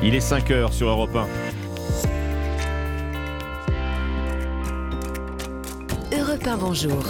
Il est 5 heures sur Europe 1. Europe 1, bonjour.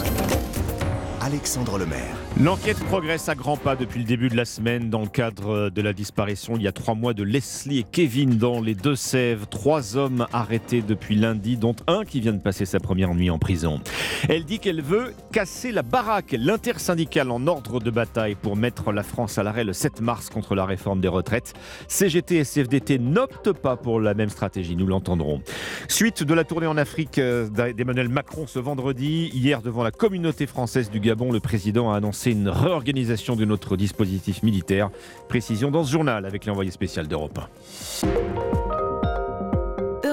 Alexandre Lemaire. L'enquête progresse à grands pas depuis le début de la semaine dans le cadre de la disparition il y a trois mois de Leslie et Kevin dans les Deux-Sèvres. Trois hommes arrêtés depuis lundi, dont un qui vient de passer sa première nuit en prison. Elle dit qu'elle veut casser la baraque, l'intersyndicale en ordre de bataille pour mettre la France à l'arrêt le 7 mars contre la réforme des retraites. CGT et CFDT n'optent pas pour la même stratégie, nous l'entendrons. Suite de la tournée en Afrique euh, d'Emmanuel Macron ce vendredi, hier devant la communauté française du Gabon, le président a annoncé une réorganisation de notre dispositif militaire. Précision dans ce journal avec l'envoyé spécial d'Europe 1.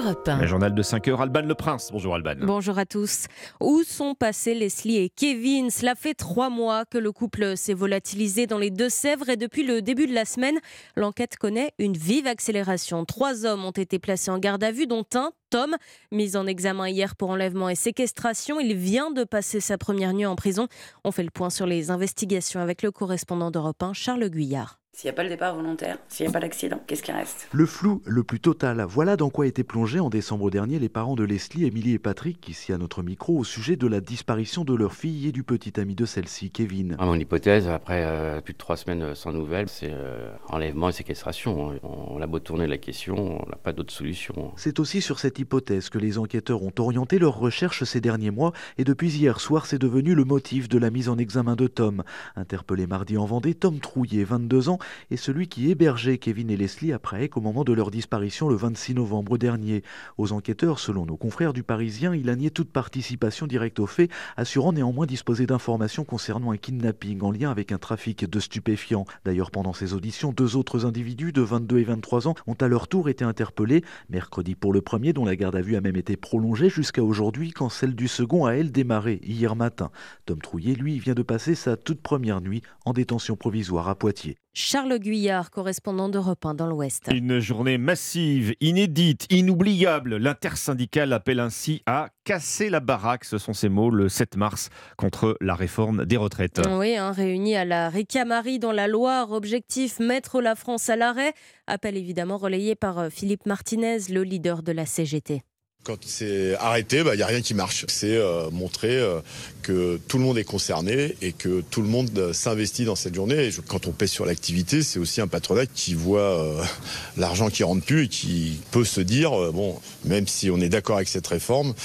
Europe 1. Un journal de 5 heures, Alban Le Prince. Bonjour Alban. Bonjour à tous. Où sont passés Leslie et Kevin? Cela fait trois mois que le couple s'est volatilisé dans les Deux-Sèvres et depuis le début de la semaine, l'enquête connaît une vive accélération. Trois hommes ont été placés en garde à vue, dont un, Tom, mis en examen hier pour enlèvement et séquestration. Il vient de passer sa première nuit en prison. On fait le point sur les investigations avec le correspondant d'Europe 1, Charles Guyard. S'il n'y a pas le départ volontaire, s'il n'y a pas d'accident, qu'est-ce qui reste? Le flou le plus total. Voilà dans quoi étaient plongés en décembre dernier les parents de Leslie, Émilie et Patrick, ici à notre micro, au sujet de la disparition de leur fille et du petit ami de celle-ci, Kevin. Ah, mon hypothèse, après euh, plus de trois semaines sans nouvelles, c'est euh, enlèvement et séquestration. On, a beau tourner la question, on n'a pas d'autre solution. C'est aussi sur cette hypothèse que les enquêteurs ont orienté leurs recherches ces derniers mois et depuis hier soir, c'est devenu le motif de la mise en examen de Tom. Interpellé mardi en Vendée, Tom Trouillet, 22 ans, et celui qui hébergeait Kevin et Leslie après au moment de leur disparition le 26 novembre dernier. Aux enquêteurs, selon nos confrères du Parisien, il a nié toute participation directe au fait, assurant néanmoins disposer d'informations concernant un kidnapping en lien avec un trafic de stupéfiants. D'ailleurs, pendant ces auditions, deux autres individus de 22 et 23 ans ont à leur tour été interpellés, mercredi pour le premier dont la garde à vue a même été prolongée jusqu'à aujourd'hui quand celle du second a elle démarré hier matin. Tom Trouillet, lui, vient de passer sa toute première nuit en détention provisoire à Poitiers. Charles Guyard, correspondant d'Europe 1 dans l'Ouest. Une journée massive, inédite, inoubliable. L'intersyndicale appelle ainsi à casser la baraque, ce sont ses mots, le 7 mars, contre la réforme des retraites. Oui, hein, réunis à la Ricamarie dans la Loire, objectif mettre la France à l'arrêt. Appel évidemment relayé par euh, Philippe Martinez, le leader de la CGT. Quand c'est arrêté, il bah, n'y a rien qui marche. C'est euh, montrer euh, que tout le monde est concerné et que tout le monde euh, s'investit dans cette journée. Et quand on pèse sur l'activité, c'est aussi un patronat qui voit l'argent qui rentre plus et qui peut se dire, bon, même si on est d'accord avec cette réforme,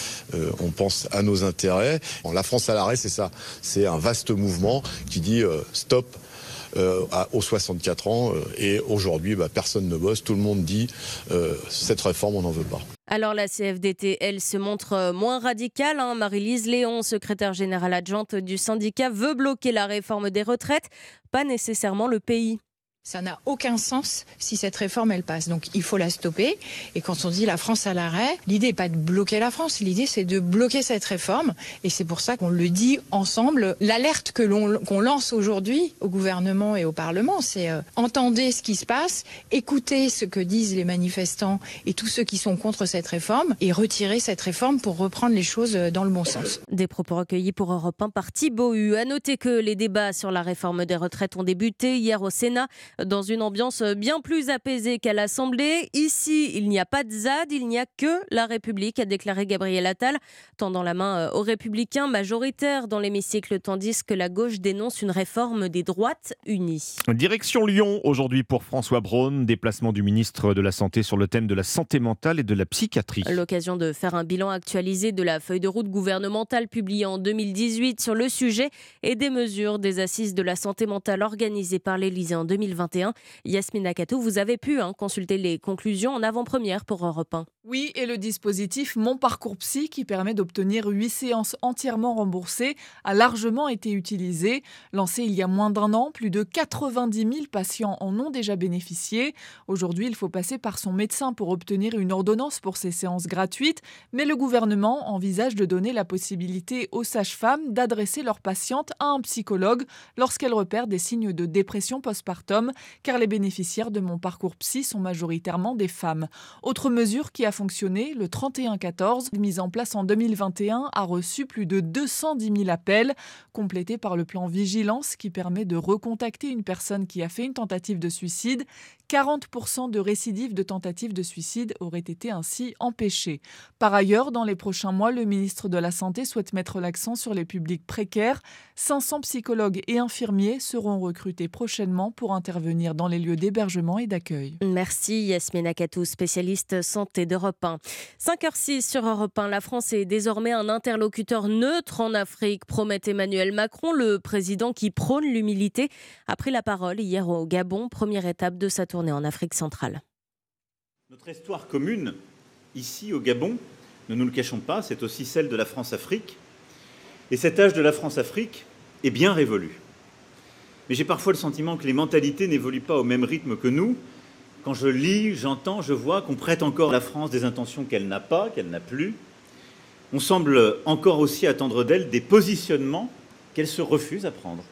on pense à nos intérêts. la France à l'arrêt, c'est ça. C'est un vaste mouvement qui dit stop euh, aux 64 ans. Euh, et aujourd'hui, bah, personne ne bosse. Tout le monde dit euh, cette réforme, on n'en veut pas. Alors la CFDT, elle, se montre moins radicale. Hein. Marie-Lise Léon, secrétaire générale adjointe du syndicat, veut bloquer la réforme des retraites, pas nécessairement le pays. Ça n'a aucun sens si cette réforme elle passe. Donc il faut la stopper. Et quand on dit la France à l'arrêt, l'idée n'est pas de bloquer la France, l'idée c'est de bloquer cette réforme. Et c'est pour ça qu'on le dit ensemble. L'alerte que l'on qu'on lance aujourd'hui au gouvernement et au Parlement, c'est euh, entendez ce qui se passe, écoutez ce que disent les manifestants et tous ceux qui sont contre cette réforme et retirez cette réforme pour reprendre les choses euh, dans le bon sens. Des propos recueillis pour Europe 1 par Thibaut U. À noter que les débats sur la réforme des retraites ont débuté hier au Sénat dans une ambiance bien plus apaisée qu'à l'Assemblée. Ici, il n'y a pas de ZAD, il n'y a que la République, a déclaré Gabriel Attal, tendant la main euh, aux républicains majoritaires dans l'hémicycle, tandis que la gauche dénonce une réforme des droites unies. Direction Lyon aujourd'hui pour François Braun, déplacement du ministre de la Santé sur le thème de la santé mentale et de la psychiatrie. L'occasion de faire un bilan actualisé de la feuille de route gouvernementale publiée en 2018 sur le sujet et des mesures des assises de la santé mentale organisées par l'Élysée en 2020. Yasmine Nakato, vous avez pu hein, consulter les conclusions en avant-première pour Europe 1. Oui, et le dispositif Mon Parcours Psy, qui permet d'obtenir 8 séances entièrement remboursées, a largement été utilisé. Lancé il y a moins d'un an, plus de 90 000 patients en ont déjà bénéficié. Aujourd'hui, il faut passer par son médecin pour obtenir une ordonnance pour ces séances gratuites, mais le gouvernement envisage de donner la possibilité aux sages-femmes d'adresser leurs patientes à un psychologue lorsqu'elles repèrent des signes de dépression postpartum car les bénéficiaires de mon parcours psy sont majoritairement des femmes. Autre mesure qui a fonctionné, le 3114, mis en place en 2021, a reçu plus de 210 000 appels, complété par le plan Vigilance qui permet de recontacter une personne qui a fait une tentative de suicide. 40% de récidives de tentatives de suicide auraient été ainsi empêchées. Par ailleurs, dans les prochains mois, le ministre de la Santé souhaite mettre l'accent sur les publics précaires. 500 psychologues et infirmiers seront recrutés prochainement pour intervenir dans les lieux d'hébergement et d'accueil. Merci Yasmina Katou, spécialiste santé d'Europe 1. 5h06 sur Europe 1, la France est désormais un interlocuteur neutre en Afrique, promet Emmanuel Macron, le président qui prône l'humilité, a pris la parole hier au Gabon, première étape de sa tournée en Afrique centrale. Notre histoire commune, ici au Gabon, ne nous le cachons pas, c'est aussi celle de la France-Afrique. Et cet âge de la France-Afrique est bien révolu. Mais j'ai parfois le sentiment que les mentalités n'évoluent pas au même rythme que nous. Quand je lis, j'entends, je vois qu'on prête encore à la France des intentions qu'elle n'a pas, qu'elle n'a plus. On semble encore aussi attendre d'elle des positionnements qu'elle se refuse à prendre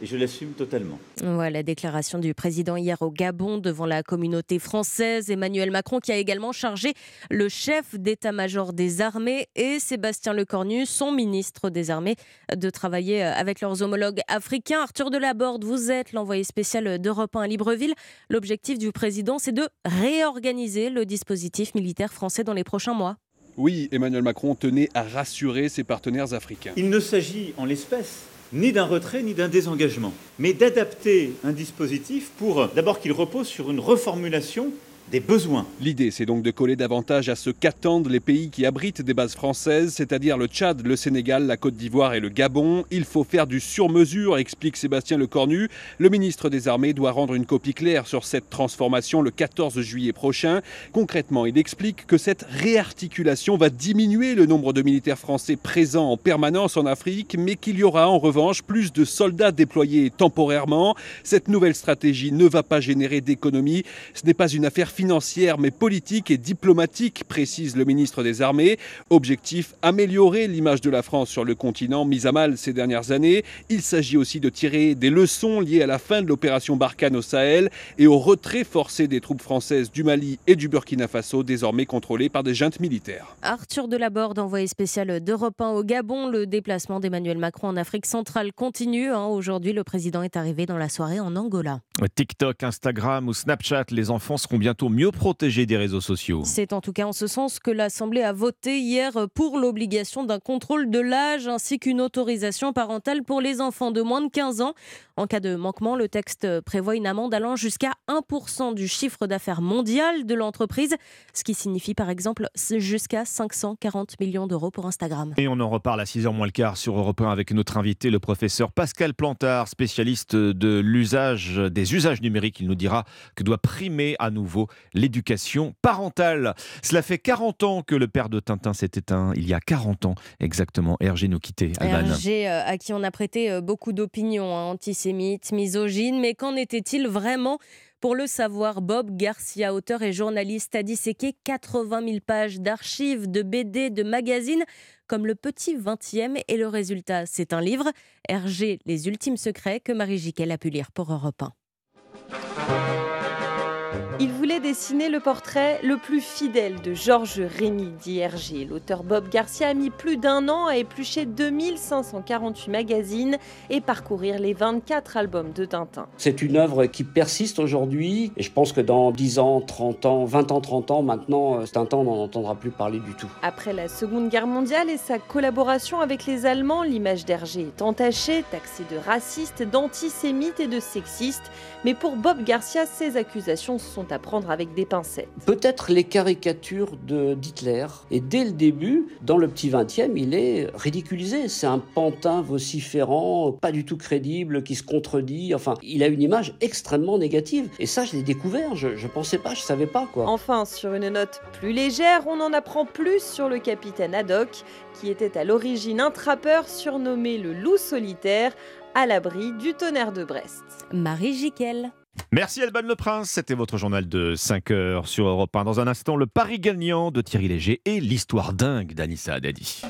et je l'assume totalement. Ouais, la déclaration du président hier au Gabon devant la communauté française, Emmanuel Macron qui a également chargé le chef d'état-major des armées et Sébastien Lecornu, son ministre des armées, de travailler avec leurs homologues africains. Arthur Delaborde, vous êtes l'envoyé spécial d'Europe 1 à Libreville. L'objectif du président, c'est de réorganiser le dispositif militaire français dans les prochains mois. Oui, Emmanuel Macron tenait à rassurer ses partenaires africains. Il ne s'agit en l'espèce ni d'un retrait ni d'un désengagement, mais d'adapter un dispositif pour d'abord qu'il repose sur une reformulation des besoins. L'idée, c'est donc de coller davantage à ce qu'attendent les pays qui abritent des bases françaises, c'est-à-dire le Tchad, le Sénégal, la Côte d'Ivoire et le Gabon. Il faut faire du sur-mesure, explique Sébastien Lecornu. Le ministre des Armées doit rendre une copie claire sur cette transformation le 14 juillet prochain. Concrètement, il explique que cette réarticulation va diminuer le nombre de militaires français présents en permanence en Afrique, mais qu'il y aura en revanche plus de soldats déployés temporairement. Cette nouvelle stratégie ne va pas générer d'économies. Ce n'est pas une affaire financière mais politique et diplomatique, précise le ministre des Armées. Objectif améliorer l'image de la France sur le continent mise à mal ces dernières années. Il s'agit aussi de tirer des leçons liées à la fin de l'opération Barkhane au Sahel et au retrait forcé des troupes françaises du Mali et du Burkina Faso, désormais contrôlées par des juntes militaires. Arthur Delaborde, envoyé spécial d'Europe 1 au Gabon, le déplacement d'Emmanuel Macron en Afrique centrale continue. Hein. Aujourd'hui, le président est arrivé dans la soirée en Angola. TikTok, Instagram ou Snapchat, les enfants seront bientôt mieux protégés des réseaux sociaux. C'est en tout cas en ce sens que l'Assemblée a voté hier pour l'obligation d'un contrôle de l'âge ainsi qu'une autorisation parentale pour les enfants de moins de 15 ans. En cas de manquement, le texte prévoit une amende allant jusqu'à 1% du chiffre d'affaires mondial de l'entreprise, ce qui signifie par exemple jusqu'à 540 millions d'euros pour Instagram. Et on en reparle à 6h moins le quart sur Europe 1 avec notre invité, le professeur Pascal Plantard, spécialiste de l'usage des usages numériques. Il nous dira que doit primer à nouveau l'éducation parentale. Cela fait 40 ans que le père de Tintin s'est éteint. Il y a 40 ans exactement. Hergé nous quittait. Hergé euh, à qui on a prêté euh, beaucoup d'opinions hein, antisémites, misogynes. Mais qu'en était-il vraiment pour le savoir, Bob Garcia, auteur et journaliste, a disséqué 80 000 pages d'archives, de BD, de magazines, comme le petit 20e. Et le résultat, c'est un livre, Hergé, les ultimes secrets, que Marie Jiquel a pu lire pour Europe 1. Il voulait dessiner le portrait le plus fidèle de Georges Rémy, dit Hergé. L'auteur Bob Garcia a mis plus d'un an à éplucher 2548 magazines et parcourir les 24 albums de Tintin. C'est une œuvre qui persiste aujourd'hui et je pense que dans 10 ans, 30 ans, 20 ans, 30 ans, maintenant, euh, Tintin, on n'en entendra plus parler du tout. Après la Seconde Guerre mondiale et sa collaboration avec les Allemands, l'image d'Hergé est entachée, taxée de raciste, d'antisémite et de sexiste. Mais pour Bob Garcia, ces accusations sont à prendre avec des pincettes. Peut-être les caricatures d'Hitler. Et dès le début, dans le petit 20e, il est ridiculisé. C'est un pantin vociférant, pas du tout crédible, qui se contredit. Enfin, il a une image extrêmement négative. Et ça, je l'ai découvert. Je, je pensais pas, je savais pas quoi. Enfin, sur une note plus légère, on en apprend plus sur le capitaine Haddock, qui était à l'origine un trappeur surnommé le loup solitaire, à l'abri du tonnerre de Brest. Marie Jiquel. Merci Alban Le Prince, c'était votre journal de 5 heures sur Europe 1. Dans un instant, le Paris gagnant de Thierry Léger et l'histoire dingue d'Anissa Haddadi.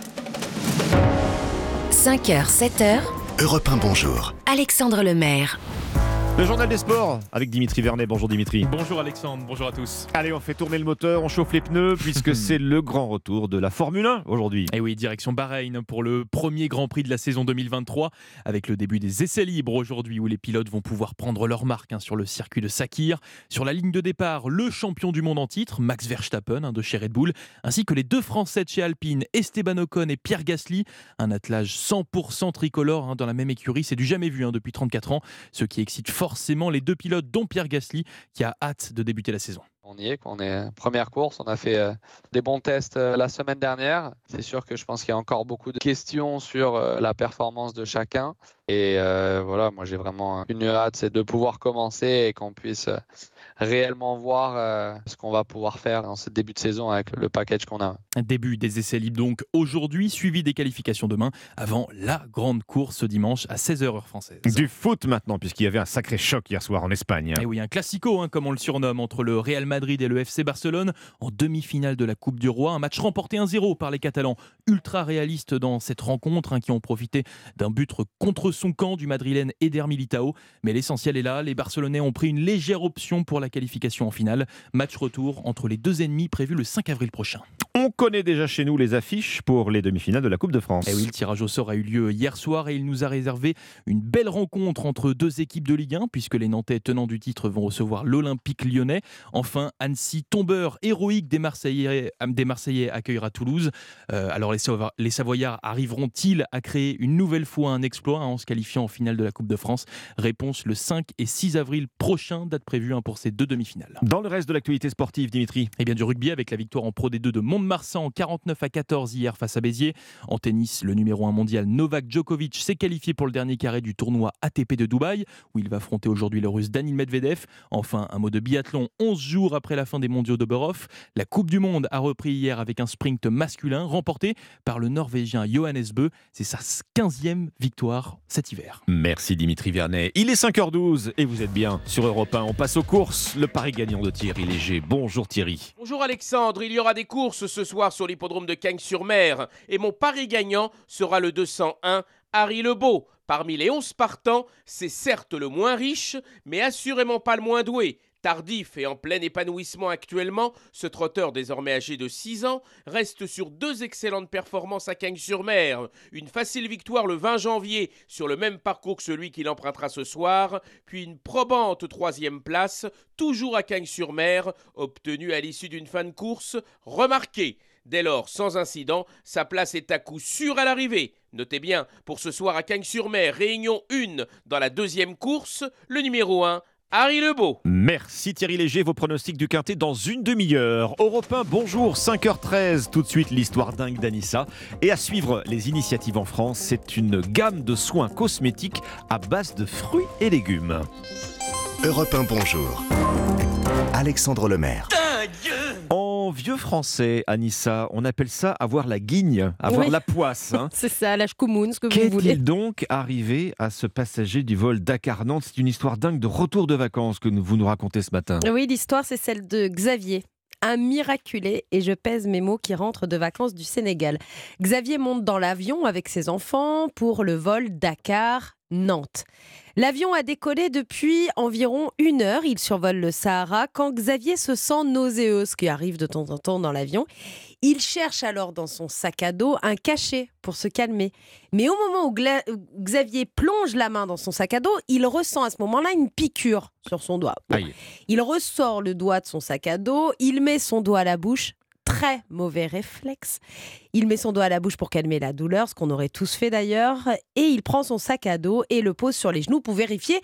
5h, 7h. Europe 1, bonjour. Alexandre Lemaire. Le journal des sports avec Dimitri Vernet. Bonjour Dimitri. Bonjour Alexandre, bonjour à tous. Allez, on fait tourner le moteur, on chauffe les pneus puisque c'est le grand retour de la Formule 1 aujourd'hui. Et oui, direction Bahreïn pour le premier Grand Prix de la saison 2023 avec le début des essais libres aujourd'hui où les pilotes vont pouvoir prendre leur marque hein, sur le circuit de Sakir. Sur la ligne de départ, le champion du monde en titre, Max Verstappen hein, de chez Red Bull, ainsi que les deux Français de chez Alpine, Esteban Ocon et Pierre Gasly. Un attelage 100% tricolore hein, dans la même écurie, c'est du jamais vu depuis 34 ans, ce qui excite fort forcément les deux pilotes, dont Pierre Gasly, qui a hâte de débuter la saison. On y est, on est première course, on a fait euh, des bons tests euh, la semaine dernière. C'est sûr que je pense qu'il y a encore beaucoup de questions sur euh, la performance de chacun. Et voilà, moi j'ai vraiment une hâte, c'est de pouvoir commencer et qu'on puisse réellement voir euh, ce qu'on va pouvoir faire dans ce début de saison avec le package qu'on a. Un début des essais libres donc aujourd'hui, suivi des qualifications demain, avant la grande course dimanche à 16h heure française. Du foot maintenant, puisqu'il y avait un sacré choc hier soir en Espagne. Et oui, un classico, hein, comme on le surnomme, entre le Real Madrid et le FC Barcelone en demi-finale de la Coupe du Roi. Un match remporté 1-0 par les Catalans, ultra réalistes dans cette rencontre, hein, qui ont profité d'un but contre son camp du Madrilène Eder Militao. Mais l'essentiel est là, les Barcelonais ont pris une légère option pour la qualification en finale. Match retour entre les deux ennemis prévu le 5 avril prochain. On connaît déjà chez nous les affiches pour les demi-finales de la Coupe de France. Et eh oui, le tirage au sort a eu lieu hier soir et il nous a réservé une belle rencontre entre deux équipes de Ligue 1 puisque les Nantais tenants du titre vont recevoir l'Olympique lyonnais. Enfin, Annecy, tombeur héroïque des Marseillais, des Marseillais accueillera Toulouse. Euh, alors les, Savoyards arriveront-ils à créer une nouvelle fois un exploit hein, en se qualifiant en finale de la Coupe de France Réponse le 5 et 6 avril prochain, date prévue hein, pour ces deux demi-finales. Dans le reste de l'actualité sportive, Dimitri Eh bien du rugby avec la victoire en Pro D2 de Mont-de-Marsan 49 à 14 hier face à Béziers. En tennis, le numéro 1 mondial Novak Djokovic s'est qualifié pour le dernier carré du tournoi ATP de Dubaï où il va affronter aujourd'hui le russe Danil Medvedev. Enfin, un mot de biathlon 11 jours après la fin des mondiaux de Berhof. La Coupe du Monde a repris hier avec un sprint masculin remporté par le Norvégien Johannes Bö. C'est sa 15e victoire cet hiver. Merci Dimitri Vernet. Il est 5h12 et vous êtes bien sur Europe 1. On passe aux courses le pari gagnant de Thierry Léger. Bonjour Thierry. Bonjour Alexandre, il y aura des courses ce soir sur l'hippodrome de Cagnes-sur-Mer et mon pari gagnant sera le 201 Harry Lebeau. Parmi les 11 partants, c'est certes le moins riche, mais assurément pas le moins doué. Tardif et en plein épanouissement actuellement, ce trotteur désormais âgé de 6 ans reste sur deux excellentes performances à Cagnes-sur-Mer. Une facile victoire le 20 janvier sur le même parcours que celui qu'il empruntera ce soir, puis une probante troisième place, toujours à Cagnes-sur-Mer, obtenue à l'issue d'une fin de course remarquée. Dès lors, sans incident, sa place est à coup sûr à l'arrivée. Notez bien, pour ce soir à Cagnes-sur-Mer, réunion 1 dans la deuxième course, le numéro 1 Harry Lebeau. Merci Thierry Léger, vos pronostics du Quintet dans une demi-heure. Europe 1, bonjour, 5h13, tout de suite l'histoire dingue d'Anissa. Et à suivre les initiatives en France, c'est une gamme de soins cosmétiques à base de fruits et légumes. Europe 1, bonjour. Alexandre Lemaire. En vieux français, Anissa, on appelle ça avoir la guigne, avoir la poisse. Hein. C'est ça, l'âge commun, ce que vous voulez. Qu'est-il donc arrivé à ce passager du vol Dakar-Nantes C'est une histoire dingue de retour de vacances que vous nous racontez ce matin. Oui, l'histoire, c'est celle de Xavier un miraculé, et je pèse mes mots, qui rentre de vacances du Sénégal. Xavier monte dans l'avion avec ses enfants pour le vol Dakar-Nantes. L'avion a décollé depuis environ une heure. Il survole le Sahara quand Xavier se sent nauséeux, ce qui arrive de temps en temps dans l'avion. Il cherche alors dans son sac à dos un cachet pour se calmer. Mais au moment où Xavier plonge la main dans son sac à dos, il ressent à ce moment-là une piqûre sur son doigt. Il ressort le doigt de son sac à dos, il met son doigt à la bouche, très mauvais réflexe. Il met son doigt à la bouche pour calmer la douleur, ce qu'on aurait tous fait d'ailleurs, et il prend son sac à dos et le pose sur les genoux pour vérifier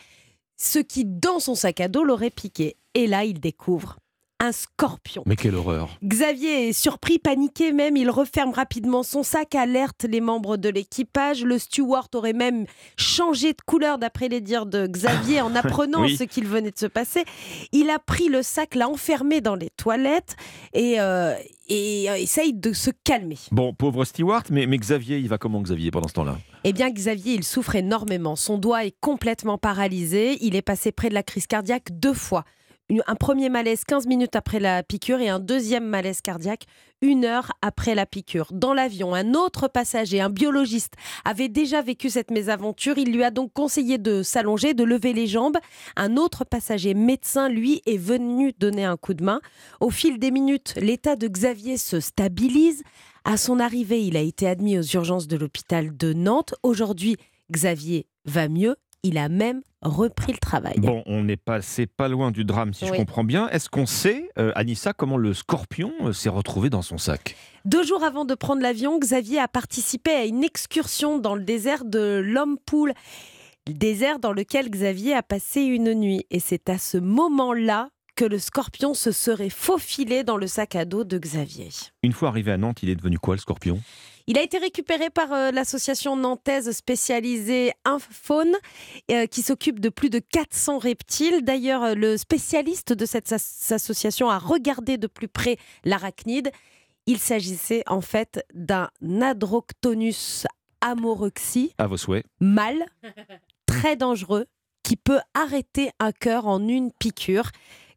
ce qui, dans son sac à dos, l'aurait piqué. Et là, il découvre un scorpion. Mais quelle horreur Xavier est surpris, paniqué même. Il referme rapidement son sac, alerte les membres de l'équipage. Le steward aurait même changé de couleur d'après les dires de Xavier en apprenant ce qu'il venait de se passer. Il a pris le sac, l'a enfermé dans les toilettes et, euh, et euh, essaye de se calmer. Bon, pauvre steward, mais, mais Xavier, il va comment Xavier pendant ce temps-là? Eh bien, Xavier, il souffre énormément. Son doigt est complètement paralysé. Il est passé près de la crise cardiaque deux fois. Un premier malaise 15 minutes après la piqûre et un deuxième malaise cardiaque une heure après la piqûre. Dans l'avion, un autre passager, un biologiste, avait déjà vécu cette mésaventure. Il lui a donc conseillé de s'allonger, de lever les jambes. Un autre passager, médecin, lui, est venu donner un coup de main. Au fil des minutes, l'état de Xavier se stabilise. À son arrivée, il a été admis aux urgences de l'hôpital de Nantes. Aujourd'hui, Xavier va mieux. Il a même repris le travail. Bon, on n'est passé pas loin du drame, si je comprends bien. Est-ce qu'on sait, euh, Anissa, comment le scorpion euh, s'est retrouvé dans son sac? Deux jours avant de prendre l'avion, Xavier a participé à une excursion dans le désert de Lompoul, le désert dans lequel Xavier a passé une nuit. Et c'est à ce moment-là que le scorpion se serait faufilé dans le sac à dos de Xavier. Une fois arrivé à Nantes, il est devenu quoi, le scorpion? Il a été récupéré par euh, l'association nantaise spécialisée Infaune, euh, qui s'occupe de plus de 400 reptiles. D'ailleurs, euh, le spécialiste de cette as- association a regardé de plus près l'arachnide. Il s'agissait en fait d'un Adroctonus amoroxy, À vos souhaits. mâle, très dangereux, qui peut arrêter un cœur en une piqûre.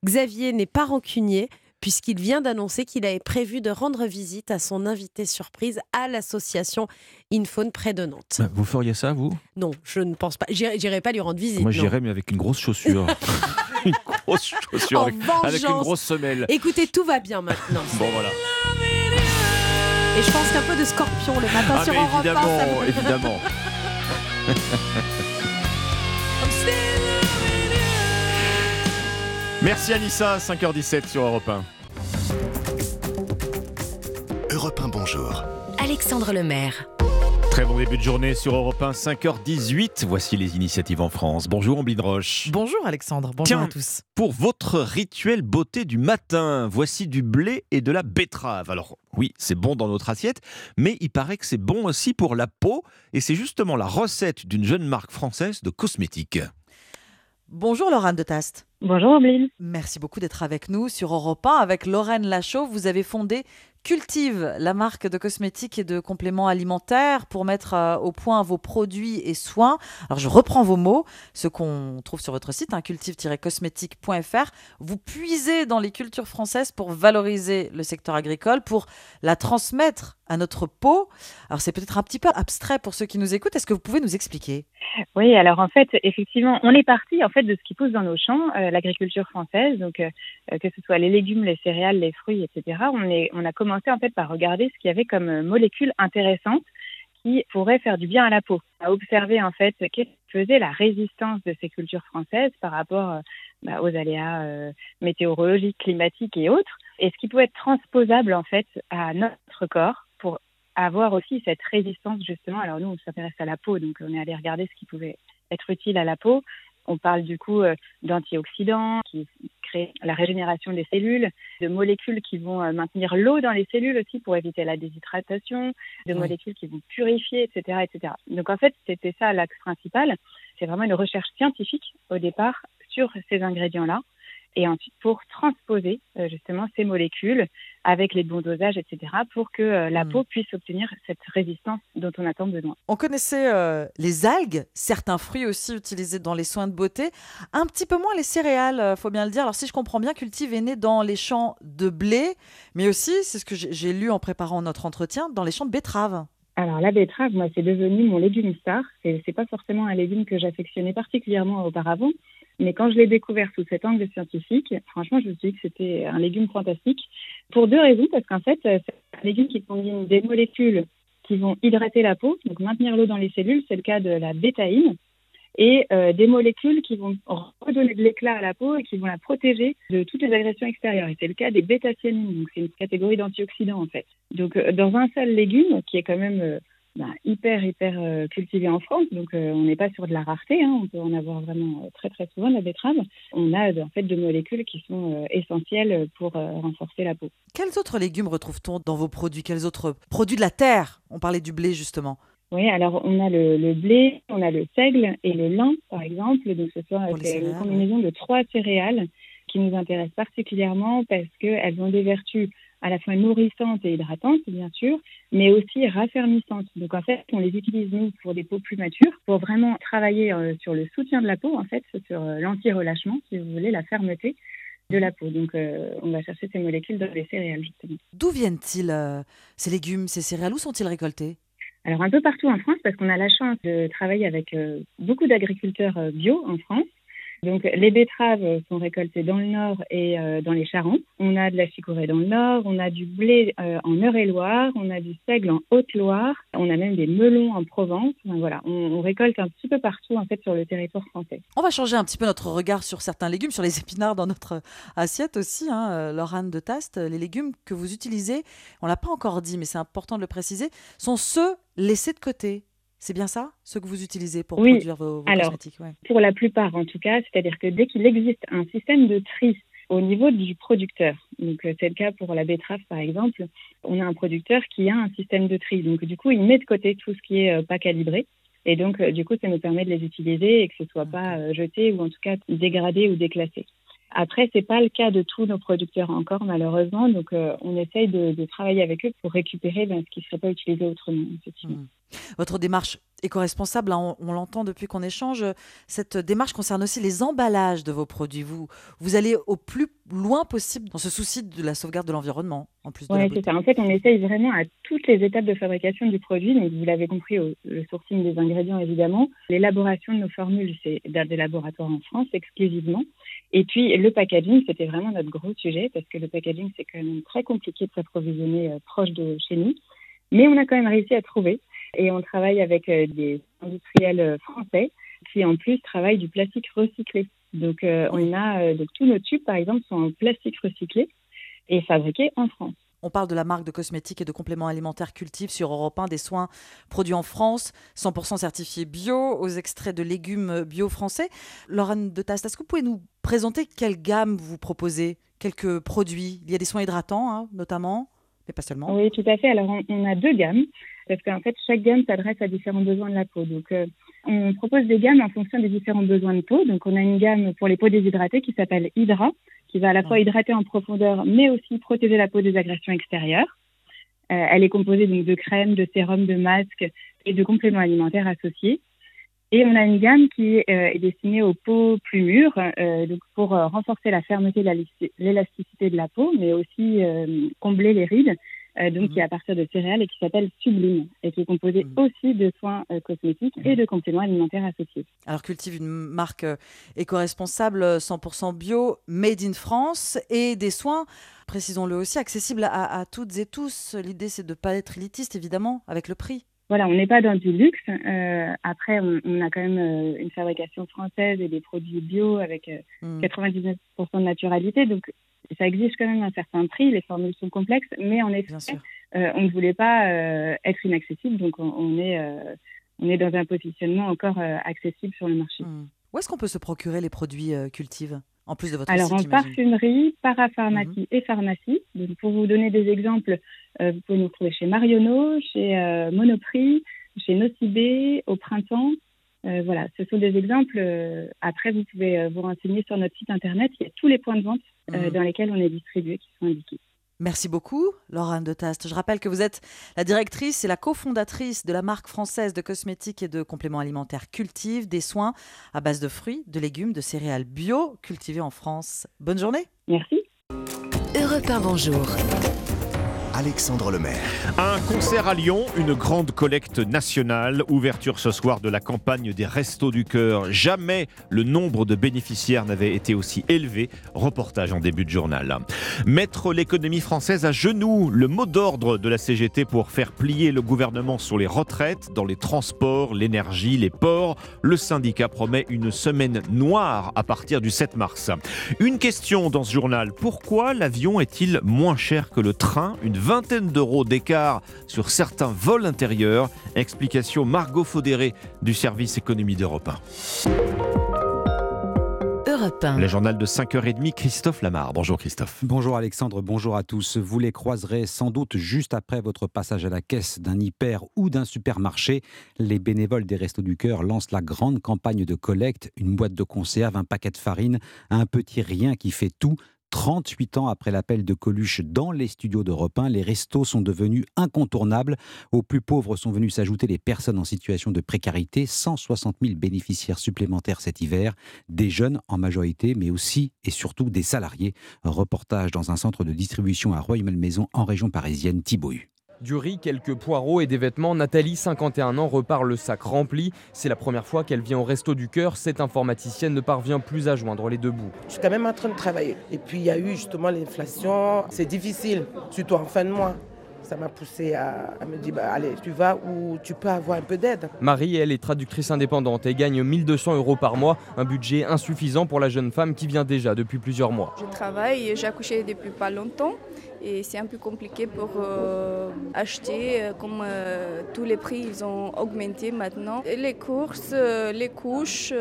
Xavier n'est pas rancunier puisqu'il vient d'annoncer qu'il avait prévu de rendre visite à son invité surprise à l'association Infaune près de Nantes. Bah, Vous feriez ça, vous? Non, je ne pense pas. J'irai j'irai pas lui rendre visite. Moi, non. j'irais, mais avec une grosse chaussure. une grosse chaussure, En avec, avec une grosse semelle. Écoutez, tout va bien maintenant. Bon, voilà. Et je pense qu'un peu de scorpion le matin Ah, sur Europe ça évidemment, me- évidemment. Merci Anissa, 5h17 sur Europe 1. Europe 1, bonjour. Alexandre Lemaire. Très bon début de journée sur Europe 1, 5h18. Voici les initiatives en France. Bonjour Ambline Roche. Bonjour Alexandre, bonjour Tiens, à tous. Pour votre rituel beauté du matin, voici du blé et de la betterave. Alors oui, c'est bon dans notre assiette, mais il paraît que c'est bon aussi pour la peau, et c'est justement la recette d'une jeune marque française de cosmétiques. Bonjour Laurent de Tast. Bonjour Ambline. Merci beaucoup d'être avec nous sur Europe 1. Avec Lorraine Lachaud, vous avez fondé Cultive, la marque de cosmétiques et de compléments alimentaires pour mettre euh, au point vos produits et soins. Alors je reprends vos mots, ce qu'on trouve sur votre site, hein, cultive-cosmétique.fr. Vous puisez dans les cultures françaises pour valoriser le secteur agricole, pour la transmettre à notre peau. Alors c'est peut-être un petit peu abstrait pour ceux qui nous écoutent. Est-ce que vous pouvez nous expliquer? Oui, alors en fait, effectivement, on est parti en fait de ce qui pousse dans nos champs, euh, l'agriculture française, donc euh, euh, que ce soit les légumes, les céréales, les fruits, etc. On est, on a commencé en fait par regarder ce qu'il y avait comme molécules intéressantes qui pourraient faire du bien à la peau. On a observé en fait qu'est-ce qui faisait la résistance de ces cultures françaises par rapport bah, aux aléas météorologiques, climatiques et autres, et ce qui pouvait être transposable en fait à notre corps avoir aussi cette résistance justement. Alors nous, on s'intéresse à la peau, donc on est allé regarder ce qui pouvait être utile à la peau. On parle du coup euh, d'antioxydants qui créent la régénération des cellules, de molécules qui vont euh, maintenir l'eau dans les cellules aussi pour éviter la déshydratation, de molécules qui vont purifier, etc., etc. Donc en fait, c'était ça l'axe principal. C'est vraiment une recherche scientifique au départ sur ces ingrédients-là et ensuite pour transposer euh, justement ces molécules avec les bons dosages, etc., pour que euh, la Mm. peau puisse obtenir cette résistance dont on a tant besoin. On connaissait euh, les algues, certains fruits aussi utilisés dans les soins de beauté, un petit peu moins les céréales, faut bien le dire. Alors si je comprends bien, Cultive est né dans les champs de blé, mais aussi, c'est ce que j'ai lu en préparant notre entretien, dans les champs de betteraves. Alors la betterave, moi, c'est devenu mon légume star. C'est pas forcément un légume que j'affectionnais particulièrement auparavant, mais quand je l'ai découvert sous cet angle scientifique, franchement, je me suis dit que c'était un légume fantastique pour deux raisons. Parce qu'en fait, euh, c'est un légume qui combine des molécules qui vont hydrater la peau, donc maintenir l'eau dans les cellules. C'est le cas de la bétaïne. Et euh, des molécules qui vont redonner de l'éclat à la peau et qui vont la protéger de toutes les agressions extérieures. Et c'est le cas des bétacyanines, donc c'est une catégorie d'antioxydants en fait. Donc euh, dans un seul légume qui est quand même ben, hyper hyper euh, cultivé en France, donc euh, on n'est pas sur de la rareté, hein, on peut en avoir vraiment euh, très très souvent de la betterave. On a en fait de molécules qui sont euh, essentielles pour renforcer la peau. Quels autres légumes retrouve-t-on dans vos produits? Quels autres produits de la terre? On parlait du blé justement. Oui, alors on a le, le blé, on a le seigle et le lin, par exemple. Donc ce c'est une combinaison de trois céréales qui nous intéressent particulièrement parce qu'elles ont des vertus à la fois nourrissantes et hydratantes, bien sûr, mais aussi raffermissantes. Donc en fait, on les utilise nous pour des peaux plus matures, pour vraiment travailler euh, sur le soutien de la peau, en fait, sur euh, l'anti-relâchement, si vous voulez, la fermeté. de la peau. Donc, on va chercher ces molécules dans les céréales, justement. D'où viennent-ils ces légumes, ces céréales? Où sont-ils récoltés? Alors un peu partout en France parce qu'on a la chance de travailler avec beaucoup d'agriculteurs bio en France. Donc les betteraves sont récoltées dans le nord et euh, dans les Charentes. On a de la chicorée dans le nord, on a du blé euh, en Eure-et-Loire, on a du seigle en Haute-Loire, on a même des melons en Provence. on, récolte un petit peu partout sur le territoire français. On va changer un petit peu notre regard sur certains légumes, sur les épinards dans notre assiette aussi, hein, euh, Laurent de Taste. Les légumes que vous utilisez, on l'a pas encore dit, mais c'est important de le préciser, sont ceux laissés de côté. C'est bien ça, ce que vous utilisez pour produire vos, cosmétiques Pour la plupart, en tout cas, c'est-à-dire que dès qu'il existe un système de tri au niveau du producteur, donc euh, c'est le cas pour la betterave par exemple, on a un producteur qui a un système de tri. Donc du coup, il met de côté tout ce qui est euh, pas calibré. Et donc, euh, du coup, ça nous permet de les utiliser et que ce soit pas jeté ou en tout cas dégradé ou déclassé. Après, c'est pas le cas de tous nos producteurs encore, malheureusement. Donc, on essaye de, travailler avec eux pour récupérer ben, ce qui ne serait pas utilisé autrement, effectivement. Mmh. Votre démarche éco-responsable, hein, on, l'entend depuis qu'on échange, cette démarche concerne aussi les emballages de vos produits. Vous, vous allez au plus loin possible dans ce souci de la sauvegarde de l'environnement, en plus Oui, c'est ça. En fait, on essaye vraiment à toutes les étapes de fabrication du produit. Donc, vous l'avez compris, le sourcing des ingrédients, évidemment. L'élaboration de nos formules, c'est dans des laboratoires en France exclusivement. Et puis, le packaging, c'était vraiment notre gros sujet parce que le packaging, c'est quand même très compliqué de s'approvisionner euh, proche de chez nous. Mais on a quand même réussi à trouver et on travaille avec euh, des industriels euh, français qui en plus travaillent du plastique recyclé. Donc euh, on a donc tous nos tubes par exemple sont en plastique recyclé et fabriqués en France. On parle de la marque de cosmétiques et de compléments alimentaires Cultive sur Europe 1, des soins produits en France, 100% certifiés bio, aux extraits de légumes bio français. Laurent de Tast, est-ce que vous pouvez nous présenter quelle gamme vous proposez Quelques produits? Il y a des soins hydratants, hein, notamment, mais pas seulement. Oui, tout à fait. Alors, on a deux gammes parce qu'en fait, chaque gamme s'adresse à différents besoins de la peau. Donc, euh, on propose des gammes en fonction des différents besoins de peau. Donc, on a une gamme pour les peaux déshydratées qui s'appelle Hydra, qui va à la fois hydrater en profondeur, mais aussi protéger la peau des agressions extérieures. Euh, elle est composée donc de crèmes, de sérums, de masques et de compléments alimentaires associés. Et on a une gamme qui euh, est destinée aux peaux plus mûres, donc pour renforcer la fermeté, l'élasticité de la peau, mais aussi combler les rides euh, donc qui est à partir de céréales et qui s'appelle Sublime et qui est composé mhm. aussi de soins euh, cosmétiques et de compléments alimentaires associés. Alors cultive une marque euh, éco-responsable 100% bio, made in France et des soins, précisons-le aussi, accessibles à, toutes et tous. L'idée c'est de ne pas être élitiste évidemment avec le prix. Voilà, on n'est pas dans du luxe. après, on, a quand même une fabrication française et des produits bio avec 99% mm. de naturalité. Donc, ça exige quand même un certain prix, les formules sont complexes, mais en effet, euh, on ne voulait pas euh, être inaccessible, donc on, est, euh, on est dans un positionnement encore accessible sur le marché. Hmm. Où est-ce qu'on peut se procurer les produits cultives en plus de votre Alors en parfumerie, parapharmacie mhm. et pharmacie. Donc, pour vous donner des exemples, vous pouvez nous trouver chez Marionneau, chez Monoprix, chez Nocibé, au printemps. Voilà, ce sont des exemples. après, vous pouvez vous renseigner sur notre site internet. Il y a tous les points de vente euh, mhm. dans lesquels on est distribué qui sont indiqués. Merci beaucoup, Laurent de Tast. Je rappelle que vous êtes la directrice et la cofondatrice de la marque française de cosmétiques et de compléments alimentaires Cultive, des soins à base de fruits, de légumes, de céréales bio cultivés en France. Bonne journée. Merci. Europe bonjour. Alexandre Lemaire. Un concert à Lyon, une grande collecte nationale, ouverture ce soir de la campagne des Restos du Cœur. Jamais le nombre de bénéficiaires n'avait été aussi élevé. Reportage en début de journal. Mettre l'économie française à genoux, le mot d'ordre de la CGT pour faire plier le gouvernement sur les retraites, dans les transports, l'énergie, les ports. Le syndicat promet une semaine noire à partir du 7 mars. Une question dans ce journal, pourquoi l'avion est-il moins cher que le train? Vingtaine d'euros d'écart sur certains vols intérieurs. Explication Margot Faudéré du service économie d'Europe 1. Le journal de 5h30, Christophe Lamar. Bonjour Christophe. Bonjour Alexandre, bonjour à tous. Vous les croiserez sans doute juste après votre passage à la caisse d'un hyper ou d'un supermarché. Les bénévoles des Restos du Cœur lancent la grande campagne de collecte. Une boîte de conserve, un paquet de farine, un petit rien qui fait tout 38 ans après l'appel de Coluche dans les studios d'Europe 1, les restos sont devenus incontournables. Aux plus pauvres sont venus s'ajouter les personnes en situation de précarité. 160 000 bénéficiaires supplémentaires cet hiver. Des jeunes en majorité, mais aussi et surtout des salariés. reportage dans un centre de distribution à Roy-Malmaison en région parisienne, Thibaut. Du riz, quelques poireaux et des vêtements. Nathalie, 51 ans, repart le sac rempli. C'est la première fois qu'elle vient au Resto du Cœur. Cette informaticienne ne parvient plus à joindre les deux bouts. Je suis quand même en train de travailler. Et puis il y a eu justement l'inflation. C'est difficile, surtout en fin de mois ça m'a poussé à, me dire bah, allez, tu vas où tu peux avoir un peu d'aide. Marie, elle est traductrice indépendante et gagne 1200 euros par mois, un budget insuffisant pour la jeune femme qui vient déjà depuis plusieurs mois. Je travaille, j'ai accouché depuis pas longtemps et c'est un peu compliqué pour euh, acheter euh, comme euh, tous les prix ils ont augmenté maintenant. les courses, les couches,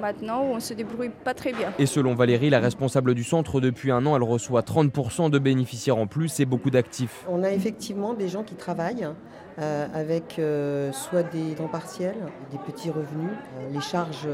maintenant on se débrouille pas très bien. Et selon Valérie, la responsable du centre, depuis un an, elle reçoit 30% de bénéficiaires en plus et beaucoup d'actifs. On a effectivement des gens qui travaillent euh, avec euh, soit des temps partiels, des petits revenus, euh, les charges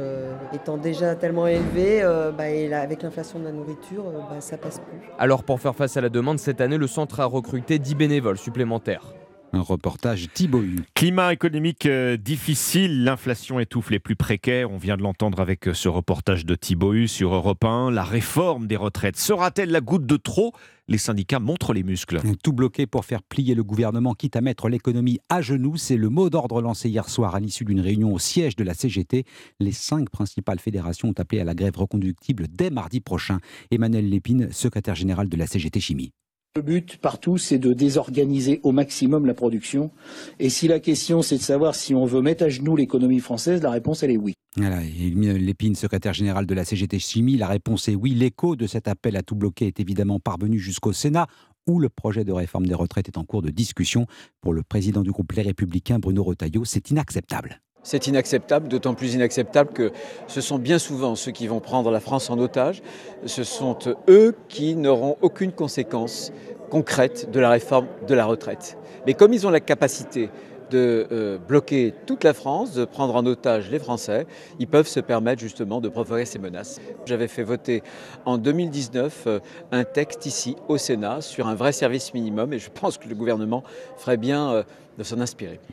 étant déjà tellement élevées, bah, et avec l'inflation de la nourriture, bah, ça passe plus. Alors pour faire face à la demande, cette année, le centre a recruté 10 bénévoles supplémentaires. Un reportage Thibaut Climat économique euh, difficile, l'inflation étouffe les plus précaires. On vient de l'entendre avec ce reportage de Thibaut sur Europe 1. La réforme des retraites sera-t-elle la goutte de trop? Les syndicats montrent les muscles. Tout bloqué pour faire plier le gouvernement, quitte à mettre l'économie à genoux. C'est le mot d'ordre lancé hier soir à l'issue d'une réunion au siège de la CGT. Les cinq principales fédérations ont appelé à la grève reconductible dès mardi prochain. Emmanuel Lépine, secrétaire général de la CGT Chimie. Le but partout, c'est de désorganiser au maximum la production. Et si la question, c'est de savoir si on veut mettre à genoux l'économie française, la réponse, elle est oui. Voilà, Lépine, secrétaire général de la CGT Chimie, la réponse est oui. L'écho de cet appel à tout bloquer est évidemment parvenu jusqu'au Sénat, où le projet de réforme des retraites est en cours de discussion. Pour le président du groupe Les Républicains, Bruno Retailleau, c'est inacceptable. C'est inacceptable, d'autant plus inacceptable que ce sont bien souvent ceux qui vont prendre la France en otage, ce sont eux qui n'auront aucune conséquence concrète de la réforme de la retraite. Mais comme ils ont la capacité de euh, bloquer toute la France, de prendre en otage les Français, ils peuvent se permettre justement de provoquer ces menaces. J'avais fait voter en 2019 euh, un texte ici au Sénat sur un vrai service minimum et je pense que le gouvernement ferait bien euh,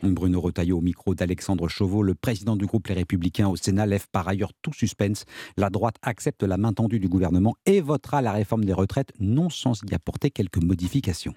Bruno Retailleau au micro d'Alexandre Chauveau, le président du groupe Les Républicains au Sénat, lève par ailleurs tout suspense. La droite accepte la main tendue du gouvernement et votera la réforme des retraites, non sans y apporter quelques modifications.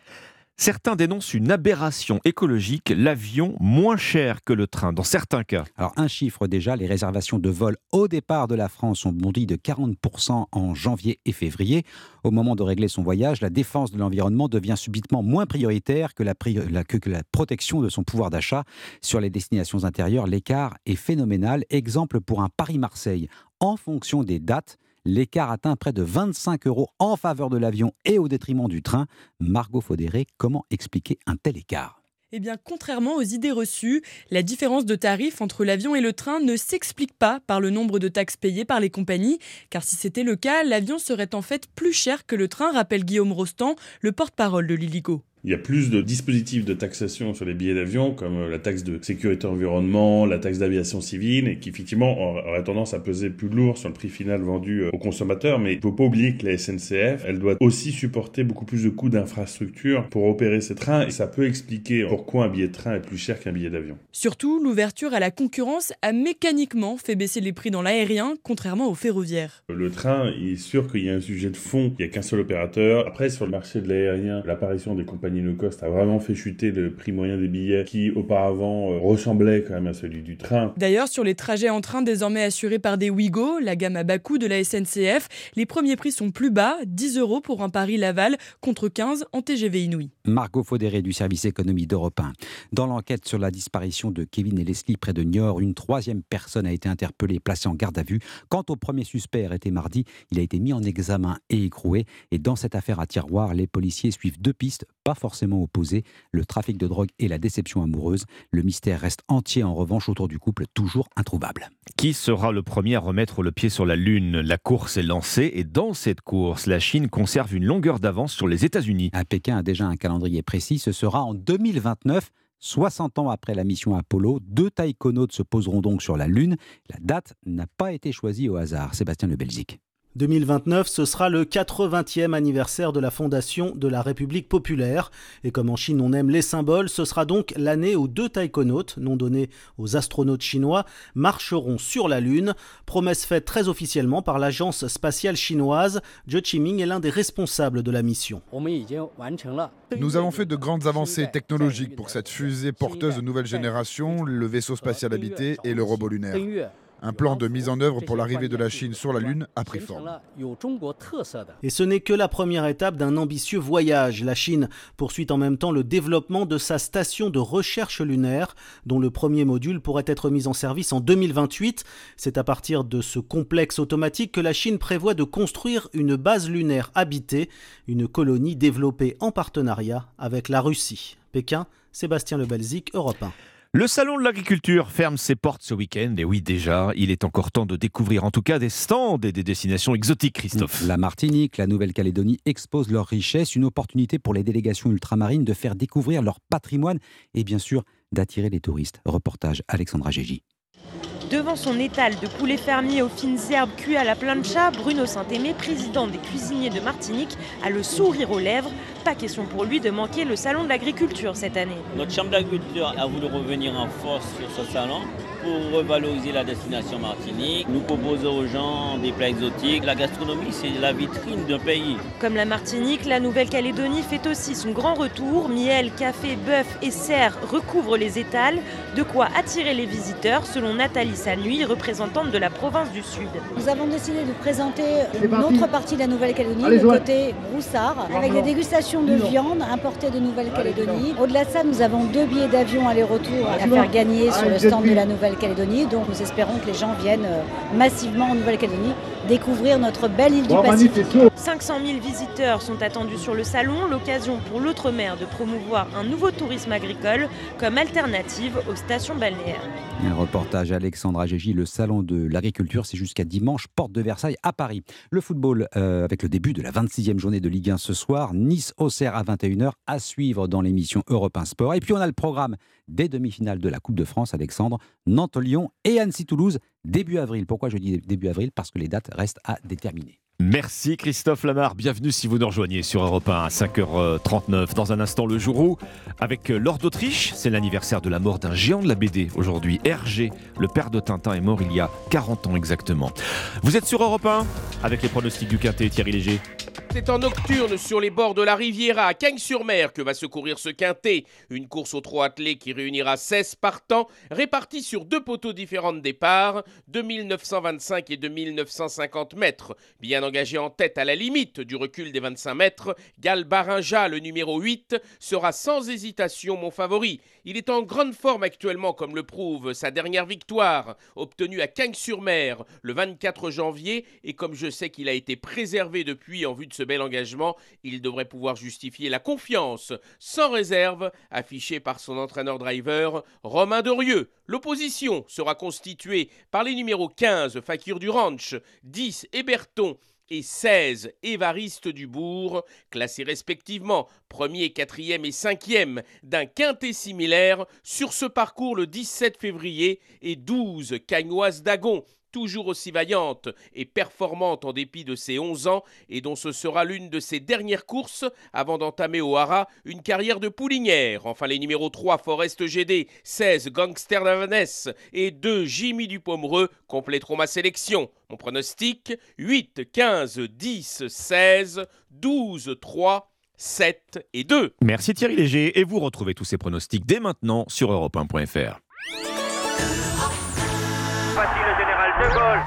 Certains dénoncent une aberration écologique, l'avion moins cher que le train, dans certains cas. Alors un chiffre déjà, les réservations de vol au départ de la France ont bondi de 40% en janvier et février. Au moment de régler son voyage, la défense de l'environnement devient subitement moins prioritaire que la, que la protection de son pouvoir d'achat. Sur les destinations intérieures, l'écart est phénoménal. Exemple pour un Paris-Marseille. En fonction des dates, L'écart atteint près de 25 euros en faveur de l'avion et au détriment du train. Margot Faudéré, comment expliquer un tel écart? Eh bien, contrairement aux idées reçues, la différence de tarif entre l'avion et le train ne s'explique pas par le nombre de taxes payées par les compagnies, car si c'était le cas, l'avion serait en fait plus cher que le train, rappelle Guillaume Rostand, le porte-parole de l'Illigo. Il y a plus de dispositifs de taxation sur les billets d'avion, comme euh, la taxe de sécurité environnement, la taxe d'aviation civile, et qui effectivement aurait tendance à peser plus lourd sur le prix final vendu euh, aux consommateurs. Mais il ne faut pas oublier que la SNCF, elle doit aussi supporter beaucoup plus de coûts d'infrastructure pour opérer ces trains, et ça peut expliquer pourquoi un billet de train est plus cher qu'un billet d'avion. Surtout, l'ouverture à la concurrence a mécaniquement fait baisser les prix dans l'aérien, contrairement au ferroviaire. Le train, il est sûr qu'il y a un sujet de fond, il n'y a qu'un seul opérateur. Après, sur le marché de l'aérien, l'apparition des compagnies compagnie cost a vraiment fait chuter le prix moyen des billets qui auparavant euh, ressemblait quand même à celui du train. D'ailleurs, sur les trajets en train désormais assurés par des Ouigo, la gamme à bas coût de la SNCF, les premiers prix sont plus bas, 10 euros pour un Paris-Laval contre 15 en TGV Inouï. Margot Faudéré du service économie d'Europe 1. Dans l'enquête sur la disparition de Kevin et Leslie près de Niort, une troisième personne a été interpellée et placée en garde à vue. Quant au premier suspect arrêté mardi, il a été mis en examen et écroué. Et dans cette affaire à tiroir, les policiers suivent deux pistes, pas forcément opposées, le trafic de drogue et la déception amoureuse. Le mystère reste entier en revanche autour du couple, toujours introuvable. Qui sera le premier à remettre le pied sur la Lune? La course est lancée et dans cette course, la Chine conserve une longueur d'avance sur les États-Unis. À Pékin a déjà un calendrier précis, ce sera en 2029. 60 ans après la mission Apollo, deux taïkonautes se poseront donc sur la Lune. La date n'a pas été choisie au hasard. Sébastien Le Belzic. 2029, ce sera le 80e anniversaire de la fondation de la République populaire. Et comme en Chine on aime les symboles, ce sera donc l'année où deux taïkonautes, nom donné aux astronautes chinois, marcheront sur la Lune. Promesse faite très officiellement par l'agence spatiale chinoise. Zhe Qiming est l'un des responsables de la mission. Nous avons fait de grandes avancées technologiques pour cette fusée porteuse de nouvelle génération, le vaisseau spatial habité et le robot lunaire. Un plan de mise en œuvre pour l'arrivée de la Chine sur la Lune a pris forme. Et ce n'est que la première étape d'un ambitieux voyage. La Chine poursuit en même temps le développement de sa station de recherche lunaire, dont le premier module pourrait être mis en service en 2028. C'est à partir de ce complexe automatique que la Chine prévoit de construire une base lunaire habitée, une colonie développée en partenariat avec la Russie. Pékin, Sébastien Lebelzik, Europe 1. Le salon de l'agriculture ferme ses portes ce week-end. Et oui, déjà, il est encore temps de découvrir en tout cas des stands et des destinations exotiques, Christophe. La Martinique, la Nouvelle-Calédonie exposent leurs richesses, une opportunité pour les délégations ultramarines de faire découvrir leur patrimoine et bien sûr d'attirer les touristes. Reportage Alexandra Gégy. Devant son étal de poulet fermier aux fines herbes cuits à la plancha, Bruno Saint-Aimé, président des cuisiniers de Martinique, a le sourire aux lèvres. Pas question pour lui de manquer le salon de l'agriculture cette année. Notre chambre d'agriculture a voulu revenir en force sur ce salon pour revaloriser la destination Martinique, nous proposer aux gens des plats exotiques. La gastronomie, c'est la vitrine d'un pays. Comme la Martinique, la Nouvelle-Calédonie fait aussi son grand retour. Miel, café, bœuf et cerf recouvrent les étals, de quoi attirer les visiteurs, selon Nathalie Sanuy, représentante de la province du Sud. Nous avons décidé de présenter une autre partie de la Nouvelle-Calédonie, le côté broussard, avec des dégustations de viande importée de Nouvelle-Calédonie. Au-delà de ça, nous avons deux billets d'avion aller-retour à faire gagner sur le stand de la Nouvelle-Calédonie. Donc nous espérons que les gens viennent euh, massivement en Nouvelle-Calédonie découvrir notre belle île du Pacifique. 500 000 visiteurs sont attendus sur le salon, l'occasion pour l'outre-mer de promouvoir un nouveau tourisme agricole comme alternative aux stations balnéaires. Un reportage Alexandra Gégy, le salon de l'agriculture, c'est jusqu'à dimanche, porte de Versailles à Paris. Le football, euh, avec le début de la 26e journée de Ligue 1 ce soir, Nice-Auxerre à 21h, à suivre dans l'émission Europe 1 Sport. Et puis on a le programme des demi-finales de la Coupe de France, Alexandre, Nantes-Lyon et Annecy-Toulouse, début avril. Pourquoi je dis début avril Parce que les dates restent à déterminer. Merci Christophe Lamar. Bienvenue si vous nous rejoignez sur Europe 1 à 5h39. Dans un instant, le jour où, avec Lord d'Autriche, c'est l'anniversaire de la mort d'un géant de la BD aujourd'hui. Hergé, le père de Tintin, est mort il y a 40 ans exactement. Vous êtes sur Europe 1 avec les pronostics du Quintet Thierry Léger. C'est en nocturne sur les bords de la Riviera à Cagnes-sur-Mer que va se courir ce quintet. Une course aux trois attelés qui réunira 16 partants répartis sur deux poteaux différents de départ, 2925 et 2950 mètres. Bien engagé en tête à la limite du recul des 25 mètres, Gal Barinja, le numéro 8, sera sans hésitation mon favori. Il est en grande forme actuellement comme le prouve sa dernière victoire obtenue à Cagnes-sur-Mer le 24 janvier et comme je sais qu'il a été préservé depuis en de ce bel engagement, il devrait pouvoir justifier la confiance sans réserve affichée par son entraîneur-driver Romain Dorieux. L'opposition sera constituée par les numéros 15 Fakir du Ranch, 10 Héberton et 16 Évariste Dubourg, classés respectivement 1er, 4e et 5e d'un quintet similaire sur ce parcours le 17 février et 12 Cagnoise d'Agon toujours aussi vaillante et performante en dépit de ses 11 ans et dont ce sera l'une de ses dernières courses avant d'entamer au Hara une carrière de poulinière. Enfin les numéros 3 Forest GD, 16 Gangster d'Avanès et 2 Jimmy Dupomereux compléteront ma sélection. Mon pronostic 8, 15, 10, 16, 12, 3 7 et 2. Merci Thierry Léger et vous retrouvez tous ces pronostics dès maintenant sur europe1.fr. De Gaulle.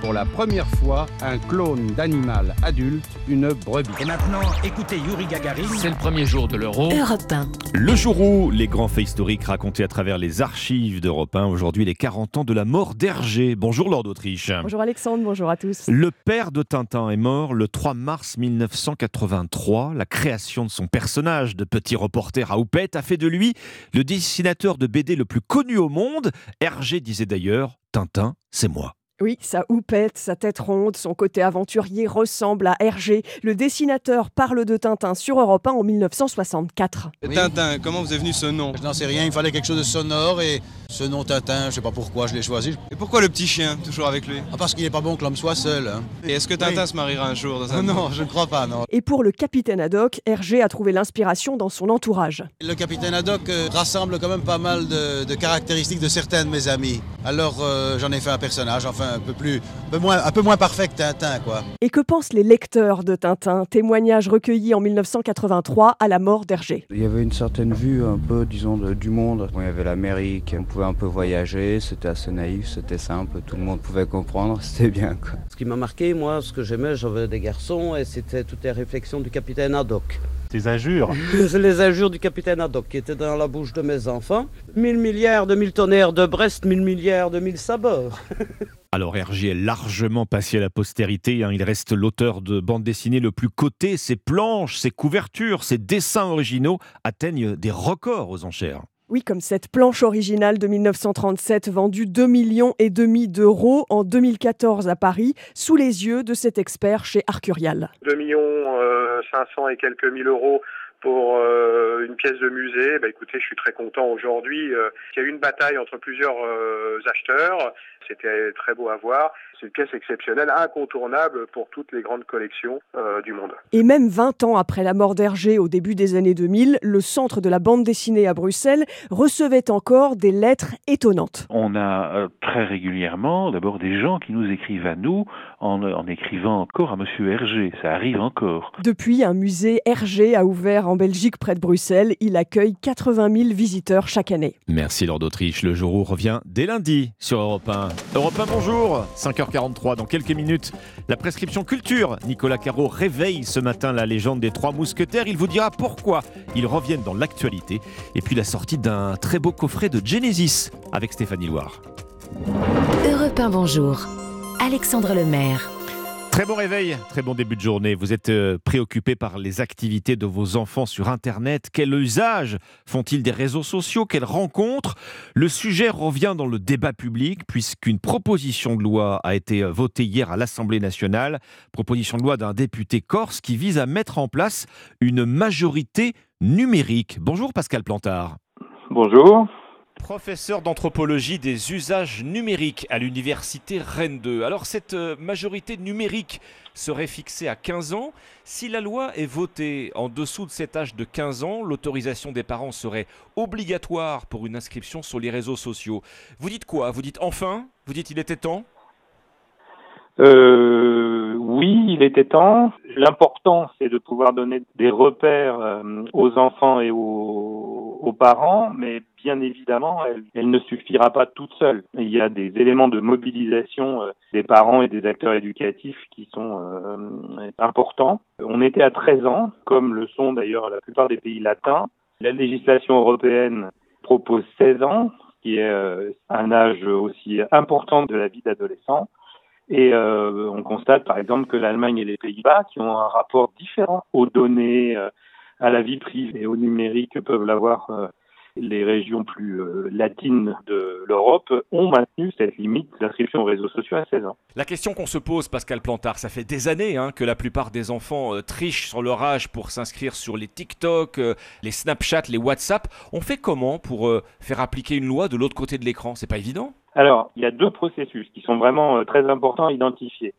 Pour la première fois, un clone d'animal adulte, une brebis. Et maintenant, écoutez Yuri Gagarin. C'est le premier jour de l'euro. Europe 1. Le jour où les grands faits historiques racontés à travers les archives d'Europe 1, aujourd'hui les 40 ans de la mort d'Hergé. Bonjour Lord d'Autriche. Bonjour Alexandre, bonjour à tous. Le père de Tintin est mort le 3 mars 1983. La création de son personnage de petit reporter à houppette a fait de lui le dessinateur de BD le plus connu au monde. Hergé disait d'ailleurs Tintin, c'est moi. Oui, sa houppette, sa tête ronde, son côté aventurier ressemble à Hergé. Le dessinateur parle de Tintin sur Europe 1 en 1964. Tintin, comment vous est venu ce nom? Je n'en sais rien, il fallait quelque chose de sonore et ce nom Tintin, je ne sais pas pourquoi je l'ai choisi. Et pourquoi le petit chien, toujours avec lui? Ah, Parce qu'il n'est pas bon que l'homme soit seul. Hein. Et est-ce que Tintin se mariera un jour dans un Non, je ne crois pas, non. Et pour le capitaine Haddock, Hergé a trouvé l'inspiration dans son entourage. Le capitaine Haddock euh, rassemble quand même pas mal de, caractéristiques de certains de mes amis. Alors euh, j'en ai fait un personnage, enfin un peu plus, un peu moins, un peu moins parfait que Tintin, quoi. Et que pensent les lecteurs de Tintin? Témoignages recueillis en 1983 à la mort d'Hergé. Il y avait une certaine vue un peu, disons, du monde. il y avait l'Amérique, on pouvait un peu voyager, c'était assez naïf, c'était simple, tout le monde pouvait comprendre, c'était bien. Quoi. Ce qui m'a marqué, moi, ce que j'aimais, j'avais des garçons, et c'était toutes les réflexions du capitaine Haddock. Tes injures Les injures du capitaine Haddock qui étaient dans la bouche de mes enfants. Mille milliards de mille tonnerres de Brest, mille milliards de mille sabords. Alors Hergé est largement passé à la postérité. Hein. Il reste l'auteur de bande dessinée le plus coté. Ses planches, ses couvertures, ses dessins originaux atteignent des records aux enchères. Oui, comme cette planche originale de 1937 vendue 2 millions et demi d'euros en 2014 à Paris, sous les yeux de cet expert chez Arcurial. 2 millions 500 et quelques mille euros pour euh, une pièce de musée, bah, écoutez, je suis très content aujourd'hui. Euh, il y a eu une bataille entre plusieurs euh, acheteurs. C'était très beau à voir. C'est une pièce exceptionnelle, incontournable pour toutes les grandes collections du monde. Et même 20 ans après la mort d'Hergé au début des années 2000, le centre de la bande dessinée à Bruxelles recevait encore des lettres étonnantes. On a très régulièrement d'abord des gens qui nous écrivent à nous en, en écrivant encore à Monsieur Hergé. Ça arrive encore. Depuis, un musée Hergé a ouvert en Belgique près de Bruxelles. Il accueille 80 000 visiteurs chaque année. Merci Lord d'Autriche. Le jour où revient dès lundi sur Europe 1. Europe 1, bonjour 5h43 dans quelques minutes. La prescription culture. Nicolas Caro réveille ce matin la légende des trois mousquetaires. Il vous dira pourquoi ils reviennent dans l'actualité. Et puis la sortie d'un très beau coffret de Genesis avec Stéphanie Loire. Europe 1, bonjour. Alexandre Lemaire. Très bon réveil, très bon début de journée. Vous êtes euh, préoccupé par les activités de vos enfants sur Internet. Quel usage font-ils des réseaux sociaux? Quelles rencontres Le sujet revient dans le débat public puisqu'une proposition de loi a été euh, votée hier à l'Assemblée nationale. Proposition de loi d'un député corse qui vise à mettre en place une majorité numérique. Bonjour Pascal Plantard. Bonjour. Professeur d'anthropologie des usages numériques à l'université Rennes 2. Alors cette euh, majorité numérique serait fixée à 15 ans. Si la loi est votée en dessous de cet âge de 15 ans, l'autorisation des parents serait obligatoire pour une inscription sur les réseaux sociaux. Vous dites quoi? Vous dites enfin? Vous dites il était temps? Euh, oui, il était temps. L'important, c'est de pouvoir donner des repères euh, aux enfants et aux, parents, mais bien évidemment, elle, ne suffira pas toute seule. Il y a des éléments de mobilisation euh, des parents et des acteurs éducatifs qui sont euh, importants. On était à 13 ans, comme le sont d'ailleurs la plupart des pays latins. La législation européenne propose 16 ans, qui est un âge aussi important de la vie d'adolescent. Et euh, on constate par exemple que l'Allemagne et les Pays-Bas, qui ont un rapport différent aux données, euh, à la vie privée et au numérique que peuvent l'avoir euh, les régions plus latines de l'Europe, ont maintenu cette limite d'inscription aux réseaux sociaux à 16 ans. La question qu'on se pose, Pascal Plantard, ça fait des années hein, que la plupart des enfants trichent sur leur âge pour s'inscrire sur les TikTok, les Snapchat, les WhatsApp. On fait comment pour faire appliquer une loi de l'autre côté de l'écran? C'est pas évident? Alors, il y a deux processus qui sont vraiment euh, très importants à identifier.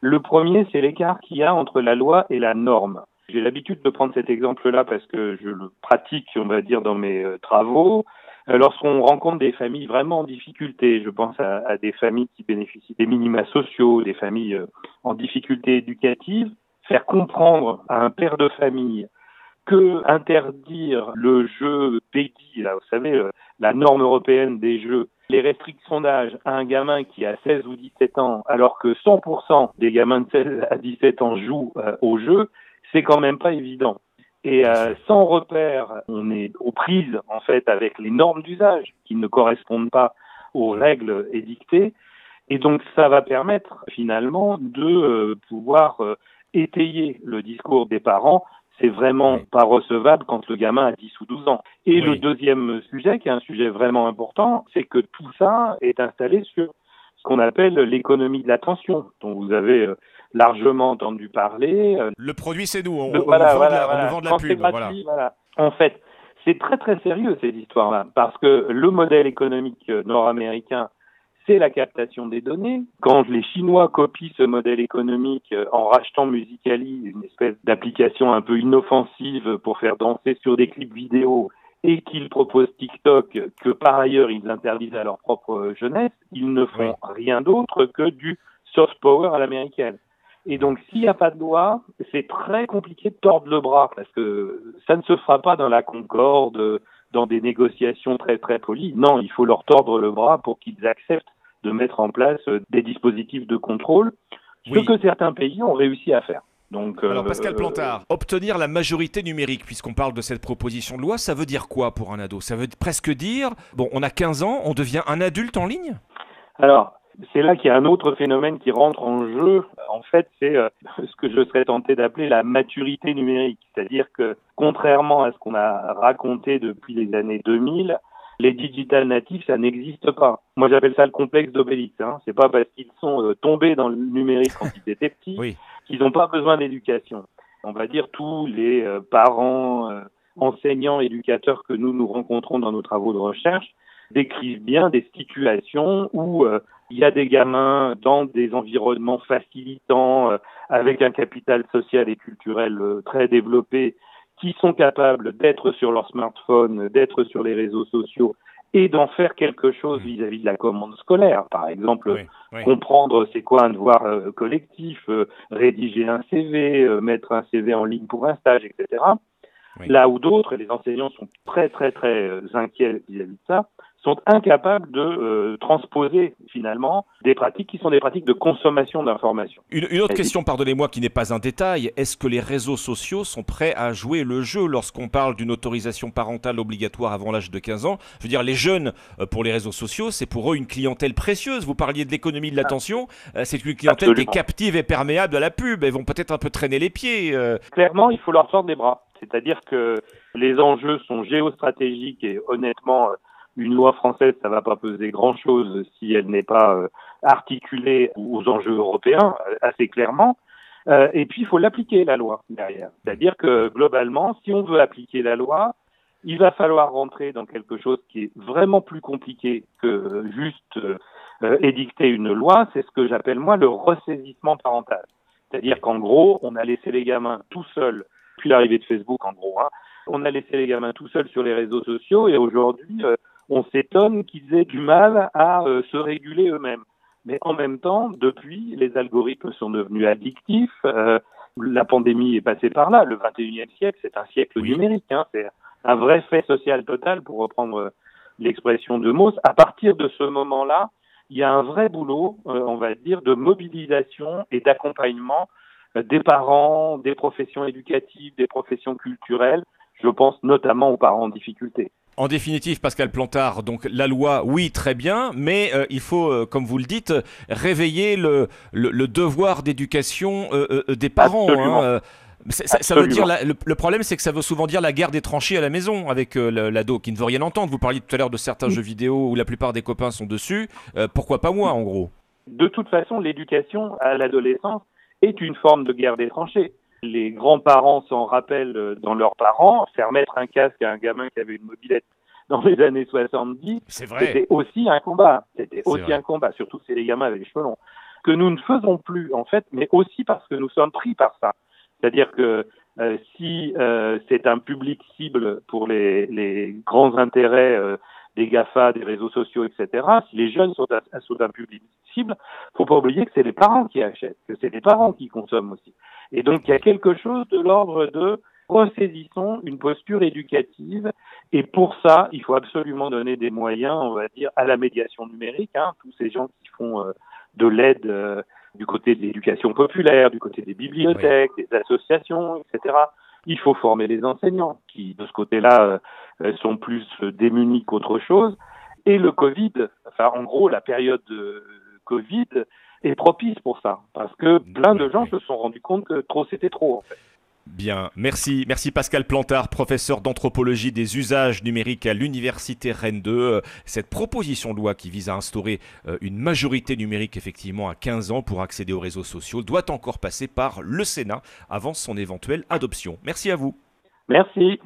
Le premier, c'est l'écart qu'il y a entre la loi et la norme. J'ai l'habitude de prendre cet exemple-là parce que je le pratique, on va dire, dans mes euh, travaux. Euh, lorsqu'on rencontre des familles vraiment en difficulté, je pense à, des familles qui bénéficient des minima sociaux, des familles en difficulté éducative, faire comprendre à un père de famille que interdire le jeu PEGI, là, vous savez, la norme européenne des jeux, les restrictions d'âge à un gamin qui a 16 ou 17 ans, alors que 100% des gamins de 16 à 17 ans jouent euh, au jeu, c'est quand même pas évident. Et euh, sans repère, on est aux prises en fait avec les normes d'usage qui ne correspondent pas aux règles édictées. Et donc ça va permettre finalement de euh, pouvoir étayer le discours des parents c'est vraiment pas recevable quand le gamin a 10 ou 12 ans. Et le deuxième sujet, qui est un sujet vraiment important, c'est que tout ça est installé sur ce qu'on appelle l'économie de l'attention, dont vous avez euh, largement entendu parler. Euh, Le produit, c'est nous. On, de- on voilà, nous vend de la- voilà, on nous voilà. vend de la Quand c'est pub. gratuit, voilà. En fait, c'est très très sérieux ces histoires-là, parce que le modèle économique nord-américain, c'est la captation des données. Quand les Chinois copient ce modèle économique euh, en rachetant Musicali, une espèce d'application un peu inoffensive pour faire danser sur des clips vidéo, et qu'ils proposent TikTok, que par ailleurs ils interdisent à leur propre jeunesse, ils ne font rien d'autre que du soft power à l'américaine. Et donc, s'il n'y a pas de loi, c'est très compliqué de tordre le bras parce que ça ne se fera pas dans la concorde, dans des négociations très très polies. Non, il faut leur tordre le bras pour qu'ils acceptent de mettre en place euh, des dispositifs de contrôle, Oui. ce que certains pays ont réussi à faire. Donc, Alors euh, Pascal Plantard, obtenir la majorité numérique, puisqu'on parle de cette proposition de loi, ça veut dire quoi pour un ado? Ça veut presque dire, bon, on a 15 ans, on devient un adulte en ligne? Alors, c'est là qu'il y a un autre phénomène qui rentre en jeu. En fait, c'est euh, ce que je serais tenté d'appeler la maturité numérique. C'est-à-dire que, contrairement à ce qu'on a raconté depuis les années 2000, les digital natifs, ça n'existe pas. Moi, j'appelle ça le complexe d'Obélix. Hein. C'est pas parce qu'ils sont euh, tombés dans le numérique quand ils étaient petits qu'ils n'ont pas besoin d'éducation. On va dire tous les euh, parents, euh, enseignants, éducateurs que nous nous rencontrons dans nos travaux de recherche décrivent bien des situations où euh, il y a des gamins dans des environnements facilitants, euh, avec un capital social et culturel euh, très développé, qui sont capables d'être sur leur smartphone, d'être sur les réseaux sociaux et d'en faire quelque chose vis-à-vis de la commande scolaire. Par exemple, oui. comprendre c'est quoi un devoir euh, collectif, euh, rédiger un CV, euh, mettre un CV en ligne pour un stage, etc. Là où d'autres, les enseignants sont très très très euh, inquiets vis-à-vis de ça, sont incapables de euh, transposer finalement des pratiques qui sont des pratiques de consommation d'informations. Une, une autre question, pardonnez-moi, qui n'est pas un détail. Est-ce que les réseaux sociaux sont prêts à jouer le jeu lorsqu'on parle d'une autorisation parentale obligatoire avant l'âge de 15 ans? Je veux dire, les jeunes, euh, pour les réseaux sociaux, c'est pour eux une clientèle précieuse. Vous parliez de l'économie de l'attention. euh, c'est une clientèle qui est captive et perméable à la pub. Elles vont peut-être un peu traîner les pieds. euh. Clairement, il faut leur tordre les bras. C'est-à-dire que les enjeux sont géostratégiques et honnêtement, une loi française, ça va pas peser grand-chose si elle n'est pas euh, articulée aux enjeux européens euh, assez clairement. Euh, et puis, il faut l'appliquer, la loi, derrière. C'est-à-dire que, globalement, si on veut appliquer la loi, il va falloir rentrer dans quelque chose qui est vraiment plus compliqué que juste édicter une loi. C'est ce que j'appelle, moi, le ressaisissement parental. C'est-à-dire qu'en gros, on a laissé les gamins tout seuls, depuis l'arrivée de Facebook, en gros, hein, on a laissé les gamins tout seuls sur les réseaux sociaux et aujourd'hui, euh, on s'étonne qu'ils aient du mal à euh, se réguler eux-mêmes. Mais en même temps, depuis, les algorithmes sont devenus addictifs. euh, la pandémie est passée par là. Le 21e siècle, c'est un siècle numérique. Hein, c'est un vrai fait social total, pour reprendre l'expression de Mauss. À partir de ce moment-là, il y a un vrai boulot, on va dire, de mobilisation et d'accompagnement des parents, des professions éducatives, des professions culturelles. Je pense notamment aux parents en difficulté. En définitive, Pascal Plantard, donc la loi, oui, très bien, mais euh, il faut, euh, comme vous le dites, euh, réveiller le, le, le devoir d'éducation euh, euh, des parents. Absolument. hein, euh. Ça, ça veut dire la- le, le problème, c'est que ça veut souvent dire la guerre des tranchées à la maison avec euh, l'ado qui ne veut rien entendre. Vous parliez tout à l'heure de certains jeux vidéo où la plupart des copains sont dessus. Euh, pourquoi pas moi, en gros? De toute façon, l'éducation à l'adolescence est une forme de guerre des tranchées. Les grands-parents s'en rappellent euh, dans leurs parents. Faire mettre un casque à un gamin qui avait une mobilette dans les années 70, vrai. c'était aussi un combat. C'était aussi vrai. un combat, surtout si les gamins avaient les cheveux longs. Que nous ne faisons plus, en fait, mais aussi parce que nous sommes pris par ça. C'est-à-dire que euh, si euh, c'est un public cible pour les, les grands intérêts euh, des GAFA, des réseaux sociaux, etc., si les jeunes sont, un- sont un public cible, faut pas oublier que c'est les parents qui achètent, que c'est les parents qui consomment aussi. Et donc il y a quelque chose de l'ordre de ressaisissons une posture éducative et pour ça, il faut absolument donner des moyens, on va dire, à la médiation numérique, hein, tous ces gens qui font euh, de l'aide euh, du côté de l'éducation populaire, du côté des bibliothèques, des associations, etc. Il faut former les enseignants qui, de ce côté-là, euh, euh, sont plus euh, démunis qu'autre chose. Et le Covid, enfin, en gros, la période de Covid est propice pour ça, parce que plein de gens se sont rendus compte que trop c'était trop, en fait. Bien, merci, merci Pascal Plantard, professeur d'anthropologie des usages numériques à l'université Rennes 2. Euh, Cette proposition de loi qui vise à instaurer euh, une majorité numérique effectivement à 15 ans pour accéder aux réseaux sociaux doit encore passer par le Sénat avant son éventuelle adoption. Merci à vous. Merci.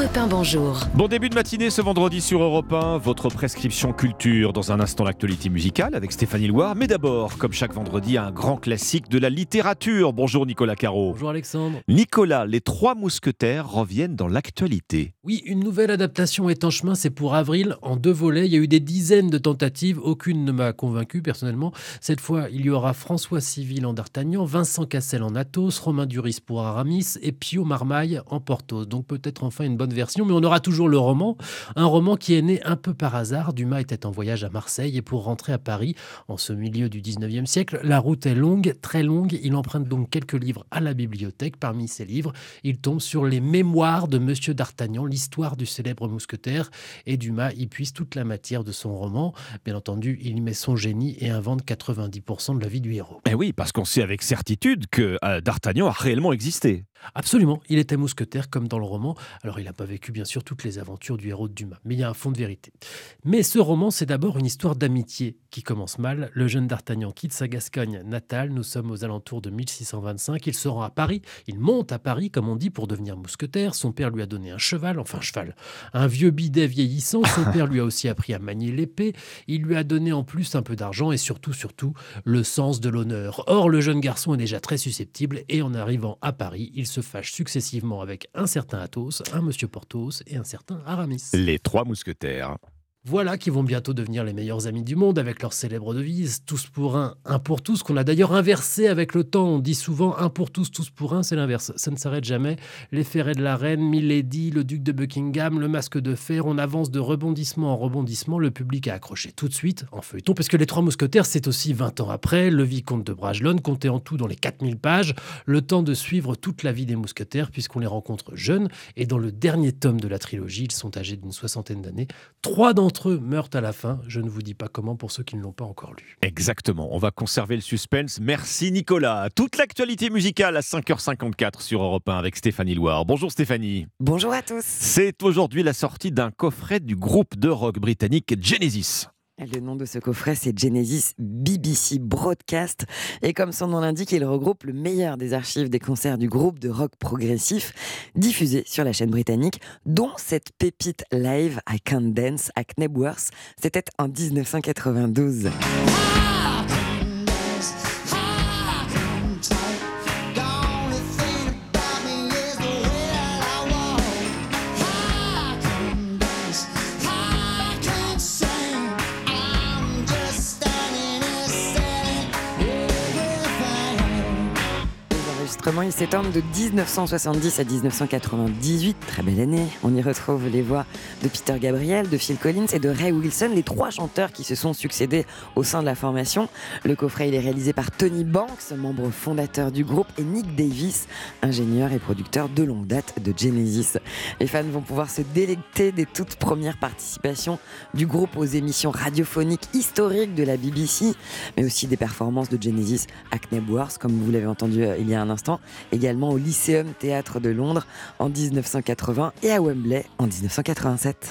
Europe 1, bonjour. Bon début de matinée ce vendredi sur Europe 1, votre prescription culture. Dans un instant, l'actualité musicale avec Stéphanie Loire. Mais d'abord, comme chaque vendredi, un grand classique de la littérature. Bonjour Nicolas Caro. Bonjour Alexandre. Nicolas, les trois mousquetaires reviennent dans l'actualité. Oui, une nouvelle adaptation est en chemin, c'est pour avril, en deux volets. Il y a eu des dizaines de tentatives, aucune ne m'a convaincu personnellement. Cette fois, il y aura François Civil en D'Artagnan, Vincent Cassel en Athos, Romain Duris pour Aramis et Pio Marmaille en Porthos. Donc peut-être enfin une bonne version, mais on aura toujours le roman. Un roman qui est né un peu par hasard. Dumas était en voyage à Marseille et pour rentrer à Paris, en ce milieu du 19e siècle, la route est longue, très longue. Il emprunte donc quelques livres à la bibliothèque. Parmi ces livres, il tombe sur les mémoires de Monsieur d'Artagnan, l'histoire du célèbre mousquetaire. Et Dumas y puise toute la matière de son roman. Bien entendu, il y met son génie et invente 90% de la vie du héros. Eh oui, parce qu'on sait avec certitude que euh, D'Artagnan a réellement existé. Absolument, il était mousquetaire comme dans le roman. Alors il n'a pas vécu bien sûr toutes les aventures du héros de Dumas, mais il y a un fond de vérité. Mais ce roman, c'est d'abord une histoire d'amitié qui commence mal. Le jeune d'Artagnan quitte sa Gascogne natale, nous sommes aux alentours de 1625, il se rend à Paris, il monte à Paris comme on dit pour devenir mousquetaire, son père lui a donné un cheval, enfin cheval, un vieux bidet vieillissant, son père lui a aussi appris à manier l'épée, il lui a donné en plus un peu d'argent et surtout, surtout, le sens de l'honneur. Or, le jeune garçon est déjà très susceptible et en arrivant à Paris, il se fâche successivement avec un certain Athos, un monsieur Porthos et un certain Aramis. Les trois mousquetaires. Voilà qui vont bientôt devenir les meilleurs amis du monde avec leur célèbre devise tous pour un, un pour tous, qu'on a d'ailleurs inversé avec le temps. On dit souvent un pour tous, tous pour un, c'est l'inverse. Ça ne s'arrête jamais. Les ferrets de la reine, Milady, le duc de Buckingham, le masque de fer, on avance de rebondissement en rebondissement. Le public a accroché tout de suite en feuilleton, parce que les trois mousquetaires, c'est aussi 20 ans après, le vicomte de Bragelonne, compté en tout dans les 4000 pages, le temps de suivre toute la vie des mousquetaires, puisqu'on les rencontre jeunes. Et dans le dernier tome de la trilogie, ils sont âgés d'une soixantaine d'années. Trois d'entre eux meurent à la fin. Je ne vous dis pas comment pour ceux qui ne l'ont pas encore lu. Exactement, on va conserver le suspense. Merci Nicolas. Toute l'actualité musicale à 5h54 sur Europe 1 avec Stéphanie Loire. Bonjour Stéphanie. Bonjour à tous. C'est aujourd'hui la sortie d'un coffret du groupe de rock britannique Genesis. Le nom de ce coffret, c'est Genesis BBC Broadcast. Et comme son nom l'indique, il regroupe le meilleur des archives des concerts du groupe de rock progressif diffusés sur la chaîne britannique, dont cette pépite live I Can't Dance à Knebworth. C'était en 1992. Enregistrements, ils s'étendent de 1970 à 1998, très belle année. On y retrouve les voix de Peter Gabriel, de Phil Collins et de Ray Wilson, les trois chanteurs qui se sont succédés au sein de la formation. Le coffret est réalisé par Tony Banks, membre fondateur du groupe, et Nick Davis, ingénieur et producteur de longue date de Genesis. Les fans vont pouvoir se délecter des toutes premières participations du groupe aux émissions radiophoniques historiques de la BBC, mais aussi des performances de Genesis à Knebworth, comme vous l'avez entendu il y a un instant, également au Lyceum Théâtre de Londres en 1980 et à Wembley en 1987.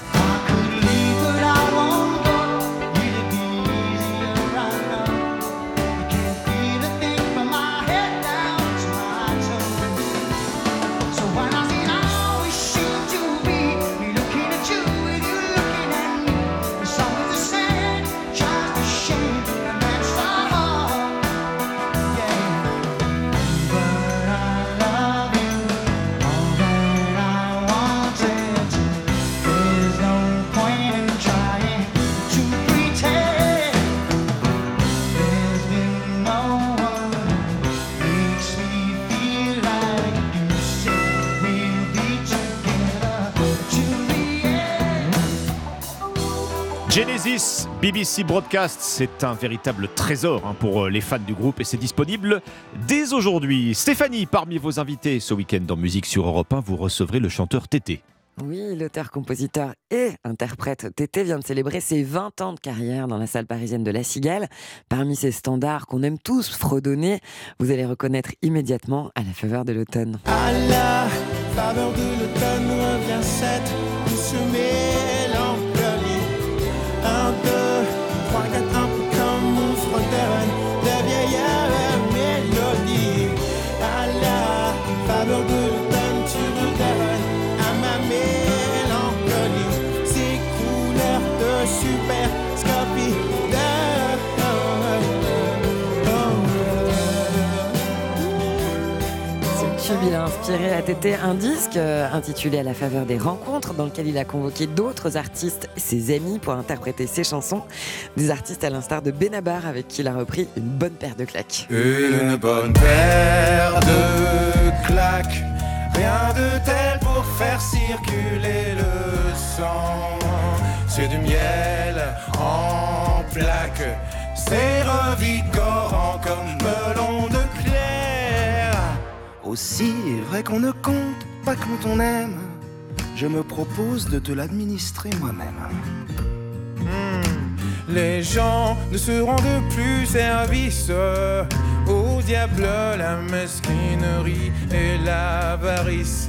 Genesis BBC Broadcast, c'est un véritable trésor hein, pour les fans du groupe et c'est disponible dès aujourd'hui. Stéphanie, parmi vos invités ce week-end dans Musique sur Europe 1, vous recevrez le chanteur Tété. Oui, l'auteur-compositeur et interprète Tété vient de célébrer ses 20 ans de carrière dans la salle parisienne de La Cigale. Parmi ses standards qu'on aime tous fredonner, vous allez reconnaître immédiatement à la faveur de l'automne. À la faveur de l'automne revient cette douce il a inspiré à Tété un disque euh, intitulé À la faveur des rencontres, dans lequel il a convoqué d'autres artistes ses amis pour interpréter ses chansons. Des artistes à l'instar de Benabar, avec qui il a repris une bonne paire de claques. Une bonne paire de claques, rien de tel pour faire circuler le sang. C'est du miel en plaques, c'est revigorant comme melon. Aussi vrai qu'on ne compte pas quand on aime, je me propose de te l'administrer moi-même. Hmm. Les gens ne se rendent plus service au diable, la mesquinerie et l'avarice.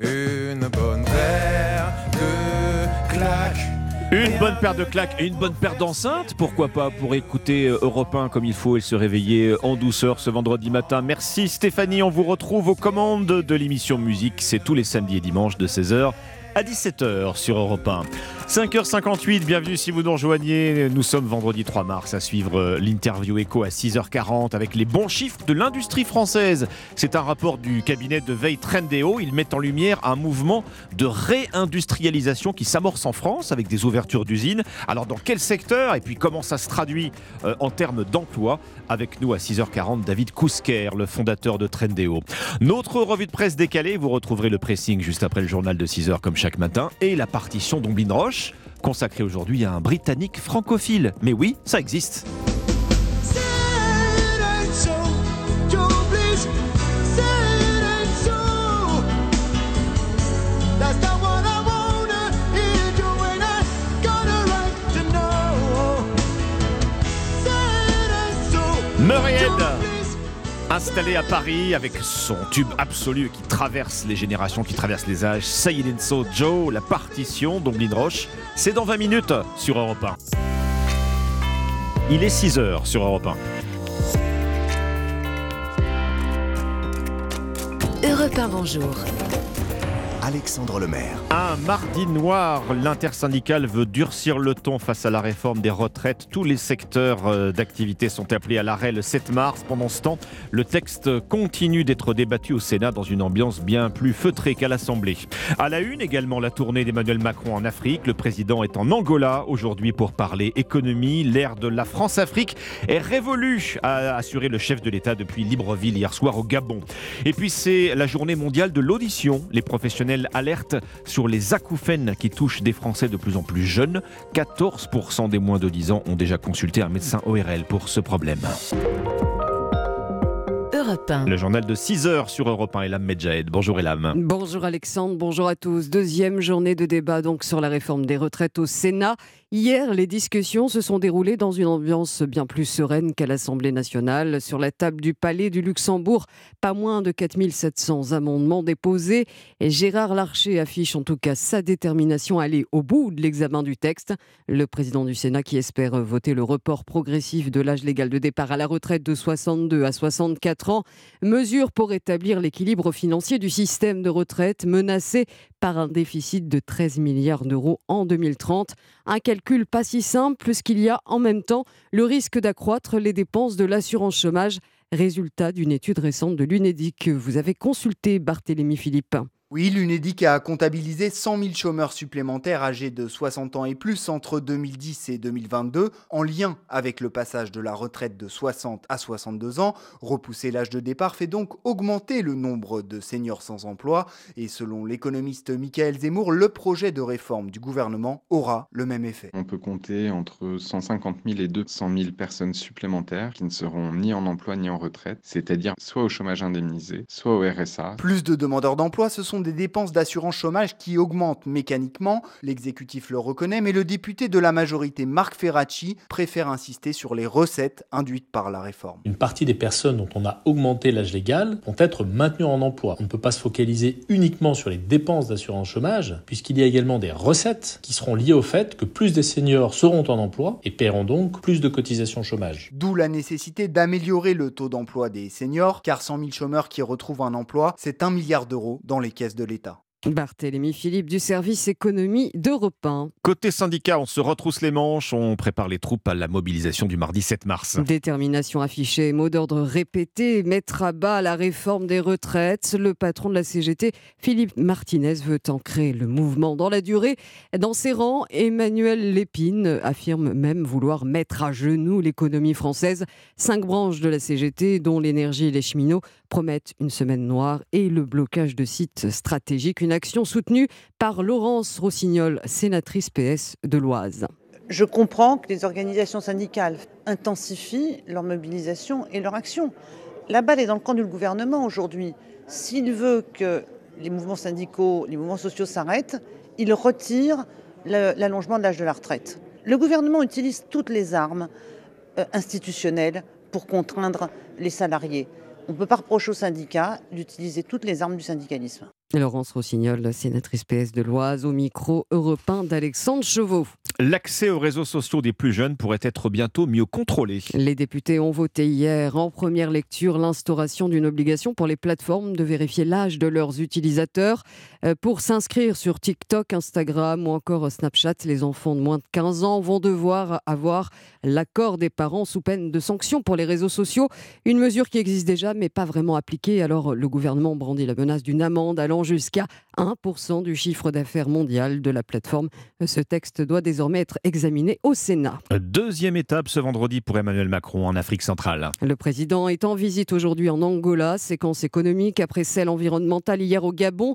Une bonne paire de claques. Une bonne paire de claques et une bonne paire d'enceintes, pourquoi pas, pour écouter euh, Europe 1 comme il faut et se réveiller en douceur ce vendredi matin. Merci Stéphanie, on vous retrouve aux commandes de l'émission Musique, c'est tous les samedis et dimanches de 16h à 17h sur Europe 1. 5h58, bienvenue si vous nous rejoignez. Nous sommes vendredi 3 mars à suivre euh, l'interview écho à 6h40 avec les bons chiffres de l'industrie française. C'est un rapport du cabinet de veille Trendéo. Il met en lumière un mouvement de réindustrialisation qui s'amorce en France avec des ouvertures d'usines. Alors dans quel secteur et puis comment ça se traduit euh, en termes d'emploi? Avec nous à 6h40, David Kousker, le fondateur de Trendéo. Notre revue de presse décalée, vous retrouverez le pressing juste après le journal de 6h comme chaque matin et la partition d'Omblin Roche consacrée aujourd'hui à un Britannique francophile. Mais oui, ça existe. Installé à Paris avec son tube absolu qui traverse les générations, qui traverse les âges, Say It Ain't So Joe, la partition d'Omblin Roche, c'est dans 20 minutes sur Europe 1. Il est 6 heures sur Europe 1. Europe 1, bonjour. Alexandre Lemaire. Un mardi noir, l'intersyndicale veut durcir le ton face à la réforme des retraites. Tous les secteurs euh, d'activité sont appelés à l'arrêt le 7 mars. Pendant ce temps, le texte continue d'être débattu au Sénat dans une ambiance bien plus feutrée qu'à l'Assemblée. À la une également la tournée d'Emmanuel Macron en Afrique. Le président est en Angola aujourd'hui pour parler économie. L'ère de la France-Afrique est révolue, a assuré le chef de l'État depuis Libreville hier soir au Gabon. Et puis c'est la journée mondiale de l'audition. Les professionnels alerte sur les acouphènes qui touchent des Français de plus en plus jeunes. 14% des moins de 10 ans ont déjà consulté un médecin ORL pour ce problème. Europe 1. Le journal de 6 heures sur Europe 1, Elam Medjahed. Bonjour Elam. Bonjour Alexandre, bonjour à tous. Deuxième journée de débat donc sur la réforme des retraites au Sénat. Hier, les discussions se sont déroulées dans une ambiance bien plus sereine qu'à l'Assemblée nationale. Sur la table du Palais du Luxembourg, pas moins de 4700 amendements déposés. Et Gérard Larcher affiche en tout cas sa détermination à aller au bout de l'examen du texte. Le président du Sénat qui espère voter le report progressif de l'âge légal de départ à la retraite de 62 à 64 ans. Mesure pour rétablir l'équilibre financier du système de retraite menacé par un déficit de 13 milliards d'euros en 2030. Un calcul pas si simple puisqu'il y a en même temps le risque d'accroître les dépenses de l'assurance chômage, résultat d'une étude récente de l'UNEDIC que vous avez consulté, Barthélémy Philippe. Oui, l'UNEDIC a comptabilisé 100 000 chômeurs supplémentaires âgés de 60 ans et plus entre 2010 et 2022, en lien avec le passage de la retraite de 60 à 62 ans. Repousser l'âge de départ fait donc augmenter le nombre de seniors sans emploi. Et selon l'économiste Michael Zemmour, le projet de réforme du gouvernement aura le même effet. On peut compter entre 150 000 et 200 000 personnes supplémentaires qui ne seront ni en emploi ni en retraite, c'est-à-dire soit au chômage indemnisé, soit au RSA. Plus de demandeurs d'emploi, ce sont sont des dépenses d'assurance chômage qui augmentent mécaniquement. L'exécutif le reconnaît, mais le député de la majorité, Marc Ferracci, préfère insister sur les recettes induites par la réforme. Une partie des personnes dont on a augmenté l'âge légal vont être maintenues en emploi. On ne peut pas se focaliser uniquement sur les dépenses d'assurance chômage, puisqu'il y a également des recettes qui seront liées au fait que plus des seniors seront en emploi et paieront donc plus de cotisations chômage. D'où la nécessité d'améliorer le taux d'emploi des seniors, car 100 000 chômeurs qui retrouvent un emploi, c'est un milliard d'euros dans les caisses de l'État. Barthélémy Philippe du service économie d'Europe 1. Côté syndicat, on se retrousse les manches, on prépare les troupes à la mobilisation du mardi 7 mars. Détermination affichée, mot d'ordre répété, mettre à bas la réforme des retraites. Le patron de la CGT, Philippe Martinez, veut ancrer le mouvement dans la durée. Dans ses rangs, Emmanuel Lépine affirme même vouloir mettre à genoux l'économie française. Cinq branches de la CGT, dont l'énergie et les cheminots, promettent une semaine noire et le blocage de sites stratégiques. Une action soutenue par Laurence Rossignol, sénatrice PS de l'Oise. Je comprends que les organisations syndicales intensifient leur mobilisation et leur action. La balle est dans le camp du gouvernement aujourd'hui. S'il veut que les mouvements syndicaux, les mouvements sociaux s'arrêtent, il retire l'allongement de l'âge de la retraite. Le gouvernement utilise toutes les armes euh, institutionnelles pour contraindre les salariés. On ne peut pas reprocher aux syndicats d'utiliser toutes les armes du syndicalisme. Laurence Rossignol, sénatrice PS de l'Oise, au micro européen d'Alexandre Chevaux. L'accès aux réseaux sociaux des plus jeunes pourrait être bientôt mieux contrôlé. Les députés ont voté hier en première lecture l'instauration d'une obligation pour les plateformes de vérifier l'âge de leurs utilisateurs. Euh, pour s'inscrire sur TikTok, Instagram ou encore Snapchat, les enfants de moins de 15 ans vont devoir avoir l'accord des parents sous peine de sanctions pour les réseaux sociaux. Une mesure qui existe déjà mais pas vraiment appliquée. Alors le gouvernement brandit la menace d'une amende allant jusqu'à 1% du chiffre d'affaires mondial de la plateforme. Ce texte doit désormais être examiné au Sénat. Deuxième étape ce vendredi pour Emmanuel Macron en Afrique centrale. Le président est en visite aujourd'hui en Angola, séquence économique après celle environnementale hier au Gabon.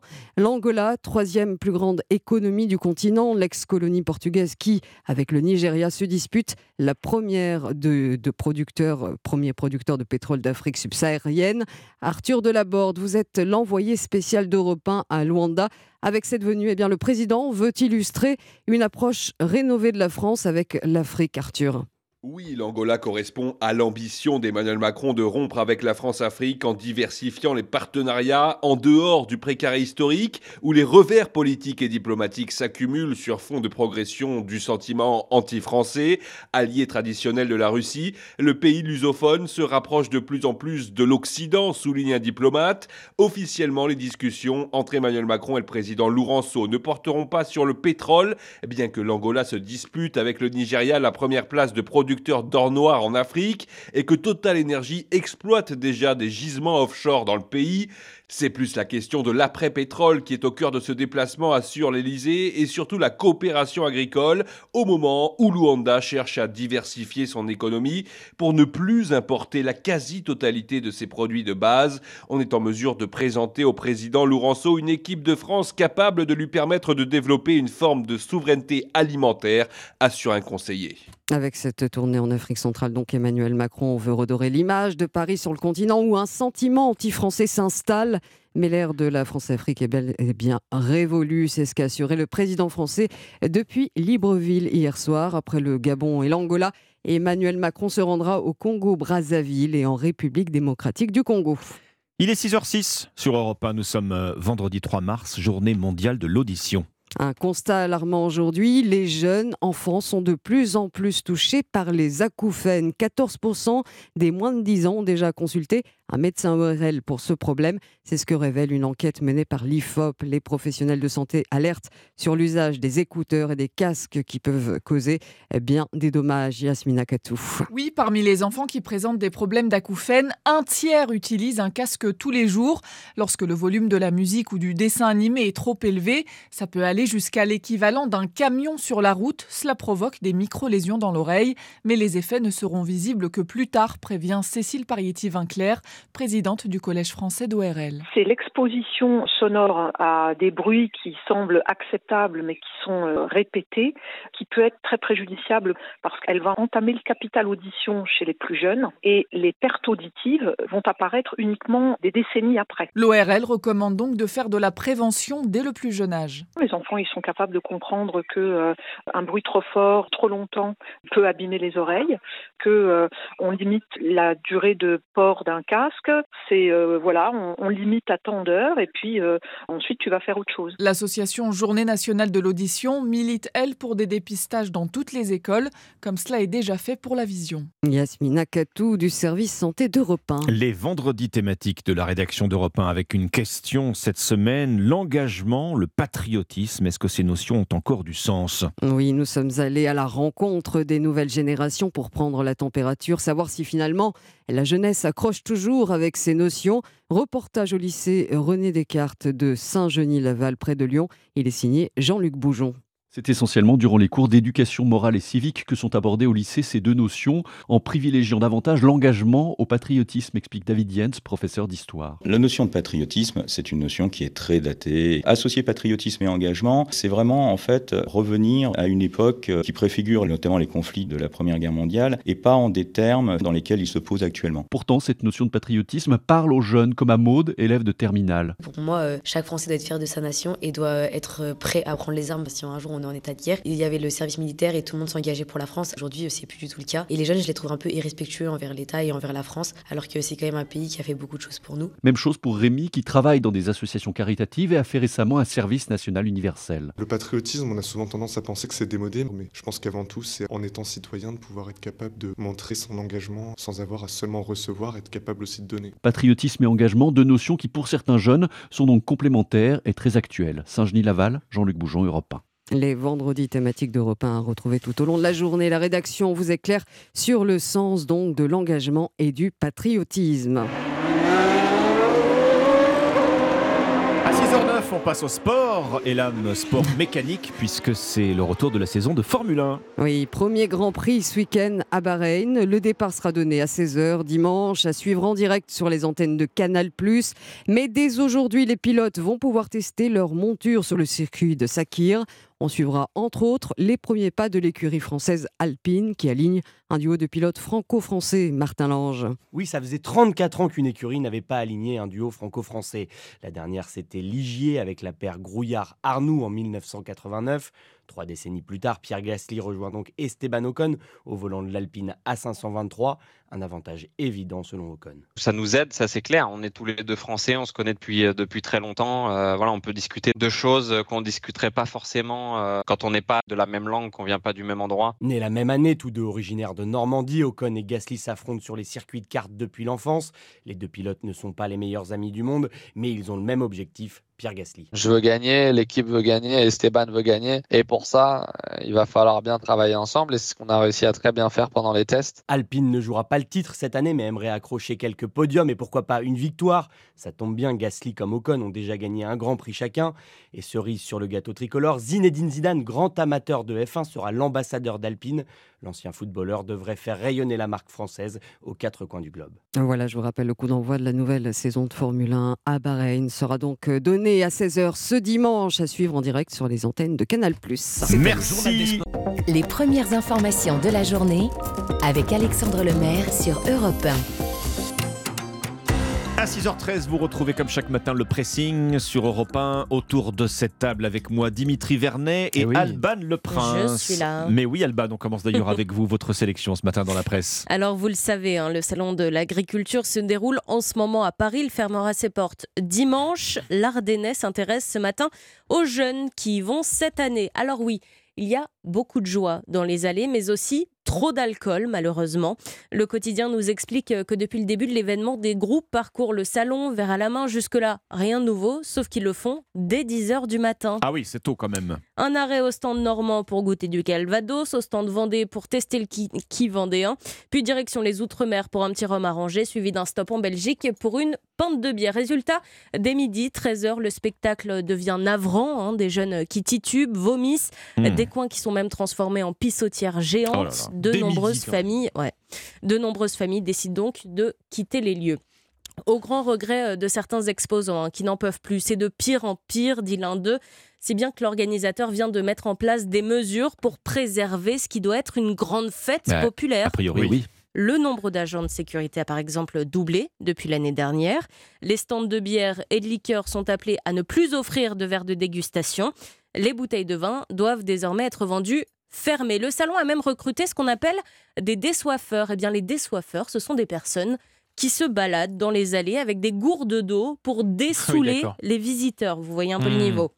L'Angola, troisième plus grande économie du continent, l'ex-colonie portugaise qui, avec le Nigeria, se dispute la première de, producteurs, premier producteur de pétrole d'Afrique subsaharienne. Arthur Delaborde, vous êtes l'envoyé spécial d'Europe 1 à Luanda. Avec cette venue, eh bien, le président veut illustrer une approche rénovée de la France avec l'Afrique, Arthur. Oui, l'Angola correspond à l'ambition d'Emmanuel Macron de rompre avec la France-Afrique en diversifiant les partenariats en dehors du précaré historique où les revers politiques et diplomatiques s'accumulent sur fond de progression du sentiment anti-français, allié traditionnel de la Russie. Le pays lusophone se rapproche de plus en plus de l'Occident, souligne un diplomate. Officiellement, les discussions entre Emmanuel Macron et le président Lourenço ne porteront pas sur le pétrole, bien que l'Angola se dispute avec le Nigeria la première place de production d'or noir en Afrique et que Total Energy exploite déjà des gisements offshore dans le pays. C'est plus la question de l'après-pétrole qui est au cœur de ce déplacement, assure l'Elysée, et surtout la coopération agricole, au moment où Luanda cherche à diversifier son économie pour ne plus importer la quasi-totalité de ses produits de base. On est en mesure de présenter au président Lourenço une équipe de France capable de lui permettre de développer une forme de souveraineté alimentaire, assure un conseiller. Avec cette tournée en Afrique centrale, donc Emmanuel Macron veut redorer l'image de Paris sur le continent où un sentiment anti-français s'installe. Mais l'ère de la France-Afrique est bel et bien révolue, c'est ce qu'a assuré le président français depuis Libreville hier soir. Après le Gabon et l'Angola, Emmanuel Macron se rendra au Congo-Brazzaville et en République démocratique du Congo. Il est 6h06 sur Europe 1. Nous sommes euh, vendredi 3 mars, journée mondiale de l'audition. Un constat alarmant aujourd'hui, les jeunes enfants sont de plus en plus touchés par les acouphènes. 14% des moins de 10 ans ont déjà consulté un médecin ORL pour ce problème. C'est ce que révèle une enquête menée par l'IFOP. Les professionnels de santé alertent sur l'usage des écouteurs et des casques qui peuvent causer eh bien des dommages. Yasmina Katou. Oui, parmi les enfants qui présentent des problèmes d'acouphènes, un tiers utilise un casque tous les jours. Lorsque le volume de la musique ou du dessin animé est trop élevé, ça peut aller jusqu'à l'équivalent d'un camion sur la route. Cela provoque des micro-lésions dans l'oreille, mais les effets ne seront visibles que plus tard, prévient Cécile Parietti-Vinclair présidente du Collège français d'ORL. C'est l'exposition sonore à des bruits qui semblent acceptables mais qui sont euh, répétés qui peut être très préjudiciable parce qu'elle va entamer le capital audition chez les plus jeunes et les pertes auditives vont apparaître uniquement des décennies après. L'ORL recommande donc de faire de la prévention dès le plus jeune âge. Les enfants, ils sont capables de comprendre que euh, un bruit trop fort, trop longtemps, peut abîmer les oreilles, que euh, on limite la durée de port d'un casque. C'est euh, voilà, on, on, limite à tant d'heures et puis ensuite tu vas faire autre chose. L'association Journée nationale de l'audition milite elle pour des dépistages dans toutes les écoles, comme cela est déjà fait pour la vision. Yasmina Katou du service santé d'Europe 1. Les vendredis thématiques de la rédaction d'Europe 1 avec une question cette semaine l'engagement, le patriotisme. Est-ce que ces notions ont encore du sens? Oui, nous sommes allés à la rencontre des nouvelles générations pour prendre la température, savoir si finalement la jeunesse accroche toujours avec ces notions. Reportage au lycée René Descartes de Saint-Genis-Laval près de Lyon. Il est signé Jean-Luc Boujon. C'est essentiellement durant les cours d'éducation morale et civique que sont abordées au lycée ces deux notions, en privilégiant davantage l'engagement au patriotisme, explique David Jens, professeur d'histoire. La notion de patriotisme, c'est une notion qui est très datée. Associer patriotisme et engagement, c'est vraiment en fait revenir à une époque qui préfigure notamment les conflits de la Première Guerre mondiale et pas en des termes dans lesquels ils se posent actuellement. Pourtant, cette notion de patriotisme parle aux jeunes comme à Maude, élève de terminale. Pour moi, euh, chaque Français doit être fier de sa nation et doit être prêt à prendre les armes si un jour on en état de guerre. Il y avait le service militaire et tout le monde s'engageait pour la France. Aujourd'hui, c'est plus du tout le cas. Et les jeunes, je les trouve un peu irrespectueux envers l'État et envers la France, alors que c'est quand même un pays qui a fait beaucoup de choses pour nous. Même chose pour Rémi, qui travaille dans des associations caritatives et a fait récemment un service national universel. Le patriotisme, on a souvent tendance à penser que c'est démodé, mais je pense qu'avant tout, c'est en étant citoyen de pouvoir être capable de montrer son engagement sans avoir à seulement recevoir, être capable aussi de donner. Patriotisme et engagement, deux notions qui, pour certains jeunes, sont donc complémentaires et très actuelles. Saint-Genis-Laval, Jean-Luc Boujon, Europe 1. Les vendredis thématiques d'Europe 1 à retrouver tout au long de la journée. La rédaction vous éclaire sur le sens donc de l'engagement et du patriotisme. À 6h09, on passe au sport et l'âme sport mécanique puisque c'est le retour de la saison de Formule 1. Oui, premier Grand Prix ce week-end à Bahreïn. Le départ sera donné à 16h dimanche, à suivre en direct sur les antennes de Canal+. Mais dès aujourd'hui, les pilotes vont pouvoir tester leur monture sur le circuit de Sakir. On suivra entre autres les premiers pas de l'écurie française Alpine qui aligne un duo de pilotes franco-français, Martin Lange. Oui, ça faisait 34 ans qu'une écurie n'avait pas aligné un duo franco-français. La dernière, c'était Ligier avec la paire Grouillard-Arnoux en 1989. Trois décennies plus tard, Pierre Gasly rejoint donc Esteban Ocon au volant de l'Alpine A523, un avantage évident selon Ocon. Ça nous aide, ça c'est clair. On est tous les deux français, on se connaît depuis, depuis très longtemps. Euh, voilà, on peut discuter de choses qu'on ne discuterait pas forcément euh, quand on n'est pas de la même langue, qu'on vient pas du même endroit. Nés la même année, tous deux originaires de Normandie, Ocon et Gasly s'affrontent sur les circuits de cartes depuis l'enfance. Les deux pilotes ne sont pas les meilleurs amis du monde, mais ils ont le même objectif, Pierre Gasly. Je veux gagner, l'équipe veut gagner, Esteban veut gagner. Et pour ça, euh, il va falloir bien travailler ensemble. Et c'est ce qu'on a réussi à très bien faire pendant les tests. Alpine ne jouera pas le titre cette année, mais aimerait accrocher quelques podiums et pourquoi pas une victoire. Ça tombe bien, Gasly comme Ocon ont déjà gagné un grand prix chacun. Et cerise sur le gâteau tricolore, Zinedine Zidane, grand amateur de F1, sera l'ambassadeur d'Alpine. L'ancien footballeur devrait faire rayonner la marque française aux quatre coins du globe. Voilà, je vous rappelle, le coup d'envoi de la nouvelle saison de Formule 1 à Bahreïn sera donc donné à 16h ce dimanche à suivre en direct sur les antennes de Canal+. Merci. Les premières informations de la journée avec Alexandre Lemaire sur Europe 1. À 6h13, vous retrouvez comme chaque matin le pressing sur Europe 1 autour de cette table avec moi Dimitri Vernet et, Eh oui. Alban Le Prince. Je suis là. Mais oui, Alban, on commence d'ailleurs avec vous votre sélection ce matin dans la presse. Alors vous le savez, hein, le salon de l'agriculture se déroule en ce moment à Paris. Il fermera ses portes dimanche. L'Ardennais s'intéresse ce matin aux jeunes qui y vont cette année. Alors oui, il y a beaucoup de joie dans les allées, mais aussi trop d'alcool, malheureusement. Le quotidien nous explique que depuis le début de l'événement, des groupes parcourent le salon, verre à la main. Jusque-là, rien de nouveau, sauf qu'ils le font dès 10h du matin. Ah oui, c'est tôt quand même. Un arrêt au stand normand pour goûter du calvados, au stand vendée pour tester le qui, qui vendéen, puis direction les Outre-mer pour un petit rhum arrangé, suivi d'un stop en Belgique pour une pinte de bière. Résultat, dès midi, 13h, le spectacle devient navrant, hein, des jeunes qui titubent, vomissent, Hmm. des coins qui sont même transformés en pissotières géantes. Oh là là. De Dès nombreuses midi, familles, ouais, de nombreuses familles décident donc de quitter les lieux. Au grand regret euh, de certains exposants hein, qui n'en peuvent plus, c'est de pire en pire, dit l'un d'eux, si bien que l'organisateur vient de mettre en place des mesures pour préserver ce qui doit être une grande fête Bah, populaire. A priori, oui. Le nombre d'agents de sécurité a par exemple doublé depuis l'année dernière. Les stands de bière et de liqueur sont appelés à ne plus offrir de verres de dégustation. Les bouteilles de vin doivent désormais être vendues fermées. Le salon a même recruté ce qu'on appelle des désoiffeurs. Eh bien, les désoiffeurs, ce sont des personnes qui se baladent dans les allées avec des gourdes d'eau pour dessouler d'accord. les visiteurs. Vous voyez un peu le Hmm. niveau.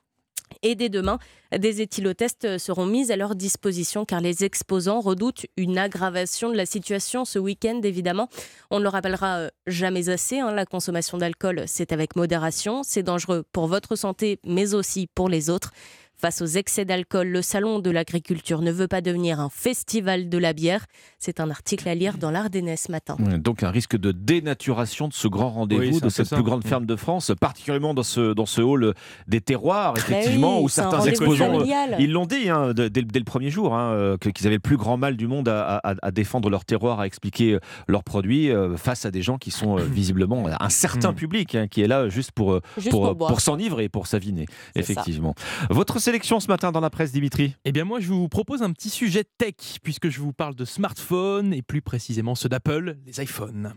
Et dès demain, des éthylotests seront mis à leur disposition car les exposants redoutent une aggravation de la situation ce week-end, évidemment. On ne le rappellera euh, jamais assez, hein, la consommation d'alcool, c'est avec modération, c'est dangereux pour votre santé, mais aussi pour les autres. Face aux excès d'alcool, le Salon de l'agriculture ne veut pas devenir un festival de la bière. C'est un article à lire dans l'Ardennais ce matin. Donc un risque de dénaturation de ce grand rendez-vous, Oui, de cette ça. plus grande ferme de France, particulièrement dans ce, dans ce hall des terroirs, effectivement, oui, où certains exposants, euh, familial. ils l'ont dit hein, dès, le- dès le premier jour, hein, euh, que- qu'ils avaient le plus grand mal du monde à, à- à défendre leur terroir, à expliquer euh, leurs produits face à des gens qui sont visiblement un certain public hein, qui est là juste pour, Juste pour, pour s'enivrer et pour s'aviner, C'est ça. effectivement. Votre sélection ce matin dans la presse, Dimitri Eh bien moi je vous propose un petit sujet tech puisque je vous parle de smartphones et plus précisément ceux d'Apple, les iPhones.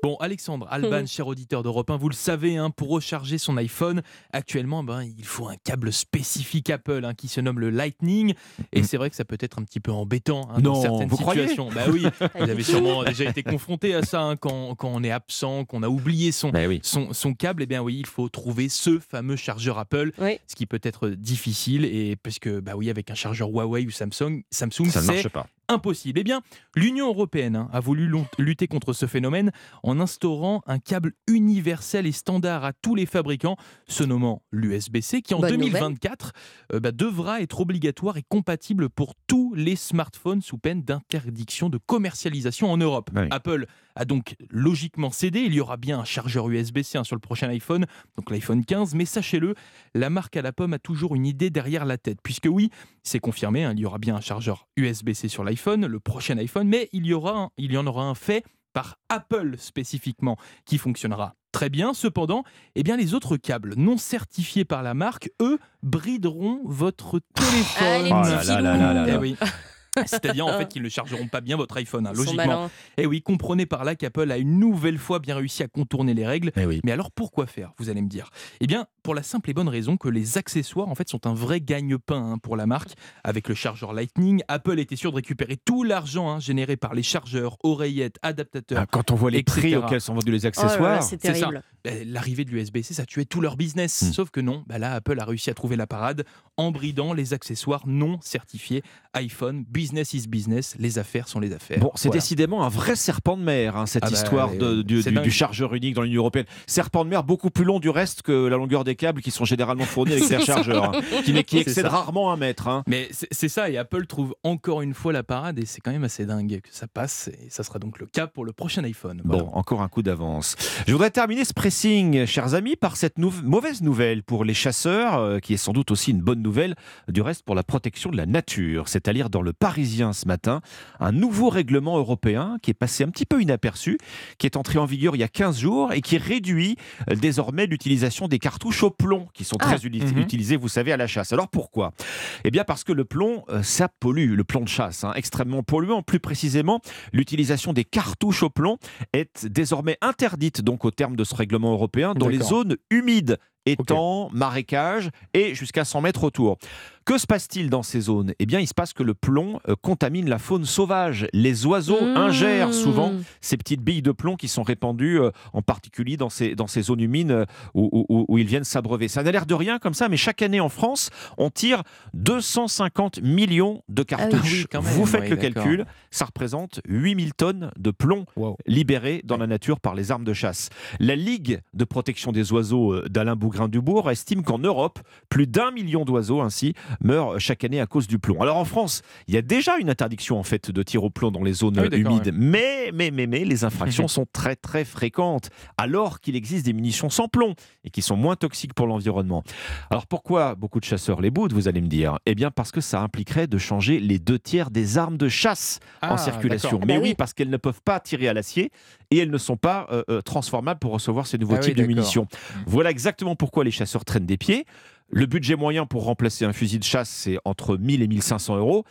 Bon, Alexandre Alban, cher auditeur d'Europe 1, vous le savez, hein, pour recharger son iPhone, actuellement, ben, il faut un câble spécifique Apple hein, qui se nomme le Lightning. Et c'est vrai que ça peut être un petit peu embêtant hein, dans certaines vous croyez situations. bah oui, vous avez sûrement déjà été confronté à ça hein, quand, quand on est absent, qu'on a oublié son, son, son câble. Eh bien oui, il faut trouver ce fameux chargeur Apple, ce qui peut être difficile. Et parce que, bah oui, avec un chargeur Huawei ou Samsung, Samsung Ça ne marche pas. Impossible. Eh bien, l'Union européenne hein, a voulu lutter contre ce phénomène en instaurant un câble universel et standard à tous les fabricants, se nommant l'USB-C, qui en Bonne 2024 euh, bah, devra être obligatoire et compatible pour tous les smartphones sous peine d'interdiction de commercialisation en Europe. Apple a donc logiquement cédé. Il y aura bien un chargeur USB-C hein, sur le prochain iPhone, donc l'iPhone 15. Mais sachez-le, la marque à la pomme a toujours une idée derrière la tête, puisque oui, c'est confirmé, hein, il y aura bien un chargeur USB-C sur l'iPhone, le prochain iPhone, mais il y, aura un- il y en aura un fait par Apple spécifiquement, qui fonctionnera très bien. Cependant, eh bien, les autres câbles non certifiés par la marque, eux, brideront votre téléphone. Ah, les petits Oh là là là là là. Eh oui. C'est-à-dire en fait qu'ils ne chargeront pas bien votre iPhone, hein, logiquement. Et oui, comprenez par là qu'Apple a une nouvelle fois bien réussi à contourner les règles. Eh Mais alors pourquoi faire, vous allez me dire? Eh bien, pour la simple et bonne raison que les accessoires en fait sont un vrai gagne-pain hein, pour la marque. Avec le chargeur Lightning, Apple était sûr de récupérer tout l'argent hein, généré par les chargeurs, oreillettes, adaptateurs. Ah, quand on voit les prix auxquels sont vendus les Oh accessoires, c'est terrible. Ben, L'arrivée de l'USB-C, ça tuait tout leur business. Hmm. Sauf que non, ben là, Apple a réussi à trouver la parade en bridant les accessoires non certifiés iPhone. Business is business, les affaires sont les affaires. Bon, c'est Voilà. décidément un vrai serpent de mer, hein, cette Ah bah, histoire ouais, de- du, du- du chargeur unique dans l'Union européenne. Serpent de mer beaucoup plus long du reste que la longueur des câbles qui sont généralement fournis avec ces chargeurs, hein, qui, qui excèdent rarement un mètre. hein. Mais c'est ça, et Apple trouve encore une fois la parade, et c'est quand même assez dingue que ça passe, et ça sera donc le cas pour le prochain iPhone. Voilà. Bon, encore un coup d'avance. Je voudrais terminer ce pressing, chers amis, par cette nou- mauvaise nouvelle pour les chasseurs, euh, qui est sans doute aussi une bonne nouvelle, du reste pour la protection de la nature. C'est à lire dans le Parisien ce matin, un nouveau règlement européen qui est passé un petit peu inaperçu, qui est entré en vigueur il y a 15 jours et qui réduit euh, désormais l'utilisation des cartouches au plomb, qui sont Ah. très uli- Mhm. utilisées, vous savez, à la chasse. Alors pourquoi? Eh bien parce que le plomb, euh, ça pollue, le plomb de chasse, hein, extrêmement polluant. Plus précisément, l'utilisation des cartouches au plomb est désormais interdite donc au terme de ce règlement européen dans les zones humides, étangs, marécages et jusqu'à 100 mètres autour. Que se passe-t-il dans ces zones? Eh bien, il se passe que le plomb euh, contamine la faune sauvage. Les oiseaux Mmh. ingèrent souvent ces petites billes de plomb qui sont répandues, euh, en particulier dans ces, dans ces zones humides euh, où, où- où ils viennent s'abreuver. Ça n'a l'air de rien comme ça, mais chaque année en France, on tire 250 millions de cartouches. Ah oui, même. Vous faites Oui, le calcul, ça représente 8000 tonnes de plomb libérées dans la nature par les armes de chasse. La Ligue de protection des oiseaux euh, Bougrain-Dubourg estime qu'en Europe, plus d'un million d'oiseaux ainsi meurent chaque année à cause du plomb. Alors en France, il y a déjà une interdiction en fait de tir au plomb dans les zones Ah oui, humides, ouais. mais, mais, mais, mais les infractions sont très très fréquentes, alors qu'il existe des munitions sans plomb et qui sont moins toxiques pour l'environnement. Alors pourquoi beaucoup de chasseurs les boudent, vous allez me dire? Eh bien parce que ça impliquerait de changer les deux tiers des armes de chasse Ah, en circulation. d'accord. Mais Ah bah oui, oui. parce qu'elles ne peuvent pas tirer à l'acier et elles ne sont pas euh, euh, transformables pour recevoir ces nouveaux Ah oui, types de munitions. Voilà exactement pourquoi les chasseurs traînent des pieds. Le budget moyen pour remplacer un fusil de chasse, c'est entre 1000 et 1500 euros.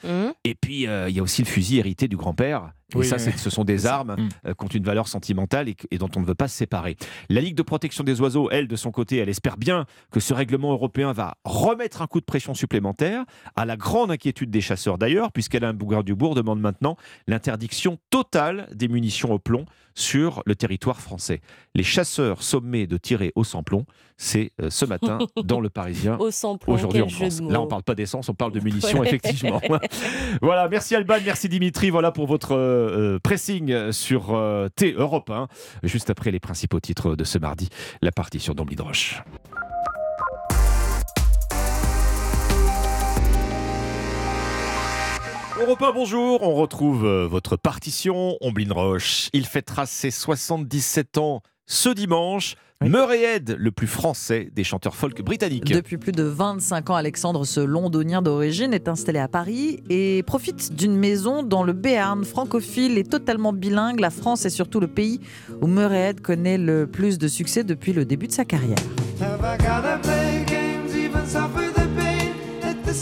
Et puis, euh, il y a aussi le fusil hérité du grand-père. Et Oui, ça, oui, ce sont des armes Mm. euh, qui ont une valeur sentimentale et, dont on ne veut pas se séparer. La Ligue de protection des oiseaux, elle, de son côté, elle espère bien que ce règlement européen va remettre un coup de pression supplémentaire, à la grande inquiétude des chasseurs d'ailleurs, puisqu'Alain Bougrain-Dubourg demande maintenant l'interdiction totale des munitions au plomb sur le territoire français. Les chasseurs sommés de tirer au sans-plomb, c'est euh, ce matin dans Le Parisien. Au sans-plomb, Aujourd'hui en France. Là, on parle pas d'essence, on parle de munitions, effectivement. voilà, merci Alban, merci Dimitri. Voilà pour votre euh, euh, pressing sur euh, T Europe 1. Juste après les principaux titres de ce mardi, la partition d'Omblin Roche. Europe 1, bonjour. On retrouve euh, votre partition, Omblin Roche. Il fêtera ses 77 ans ce dimanche. Murray Head, le plus français des chanteurs folk britanniques. Depuis plus de 25 ans, Alexandre, ce londonien d'origine, est installé à Paris et profite d'une maison dans le Béarn, francophile et totalement bilingue. La France est surtout le pays où Murray Head connaît le plus de succès depuis le début de sa carrière. Have I gotta play games, even suffer the pain? Let the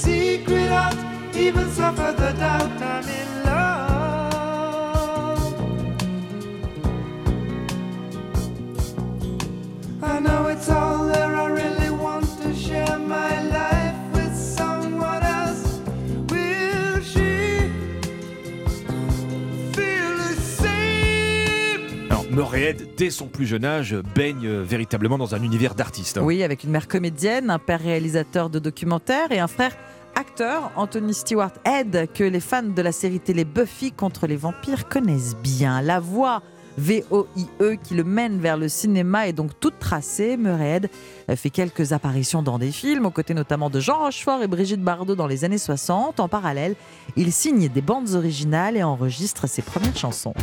Head, dès son plus jeune âge, baigne euh, véritablement dans un univers d'artistes. hein. Oui, avec une mère comédienne, un père réalisateur de documentaires et un frère acteur, Anthony Stewart Head, que les fans de la série télé Buffy contre les vampires connaissent bien. La voix V-O-I-E qui le mène vers le cinéma est donc toute tracée. Murray Head fait quelques apparitions dans des films, aux côtés notamment de Jean Rochefort et Brigitte Bardot dans les années 60. En parallèle, il signe des bandes originales et enregistre ses premières chansons.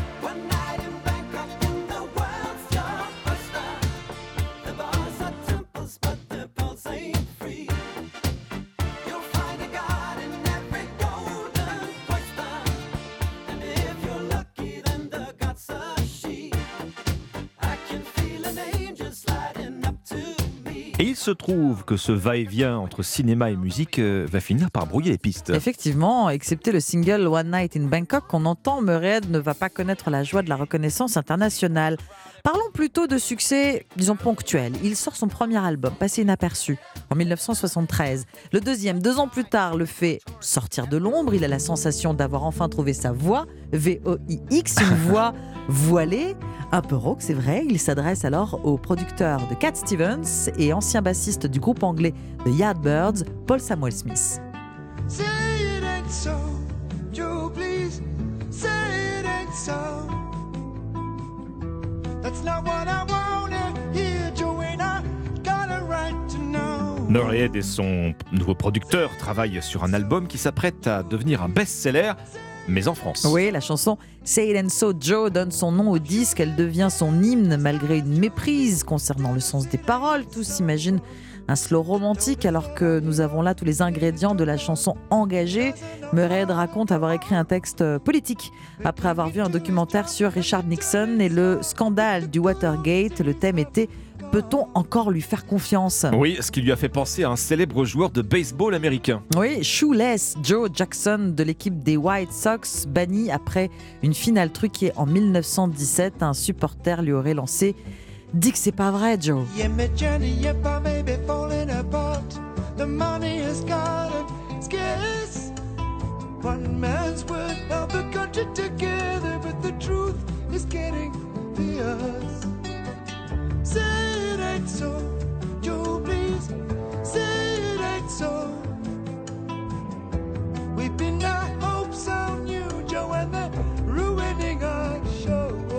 Et il se trouve que ce va-et-vient entre cinéma et musique euh, va finir par brouiller les pistes. Effectivement, excepté le single One Night in Bangkok qu'on entend, Murray Head ne va pas connaître la joie de la reconnaissance internationale. Parlons plutôt de succès, disons ponctuel. Il sort son premier album, passé inaperçu, en 1973. Le deuxième, deux ans plus tard, le fait sortir de l'ombre. Il a la sensation d'avoir enfin trouvé sa voix, V-O-I-X, une voix voilée, un peu rauque, c'est vrai. Il s'adresse alors au producteur de Cat Stevens et ancien bassiste du groupe anglais The Yardbirds, Paul Samuel Smith. Say it ain't so, Joe, please. Say it ain't so. That's not what I wanna hear, Joanna. Got a right to know. Murray Head et son nouveau producteur travaillent sur un album qui s'apprête à devenir un best-seller, mais en France. Oui, la chanson Say It and So Joe donne son nom au disque. Elle devient son hymne malgré une méprise concernant le sens des paroles. Tous s'imaginent un slow romantique alors que nous avons là tous les ingrédients de la chanson engagée. Murray raconte avoir écrit un texte politique après avoir vu un documentaire sur Richard Nixon et le scandale du Watergate. Le thème était Peut-on encore lui faire confiance? Oui, ce qui lui a fait penser à un célèbre joueur de baseball américain. Oui, Shoeless Joe Jackson de l'équipe des White Sox, banni après une finale truquée en 1917. Un supporter lui aurait lancé Dis que c'est pas vrai, Joe. One man's word held the country together, but the truth is getting. Say it ain't so, Joe, please. Say it ain't so. We've been our hopes on you, Joe, and they're ruining our show.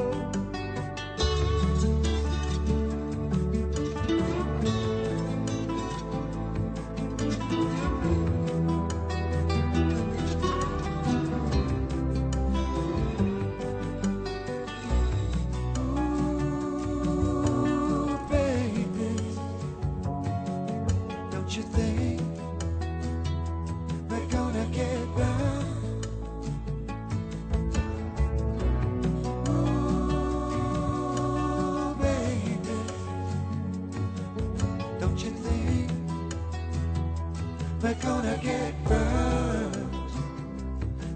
We're gonna get burned?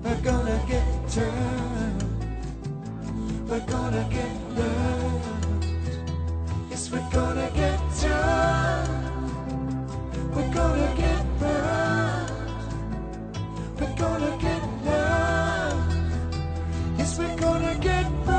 We're gonna get turned. We're gonna get learned. Yes, we're gonna get turned. We're gonna get burned. We're gonna get learned. Yes, we're gonna get burned.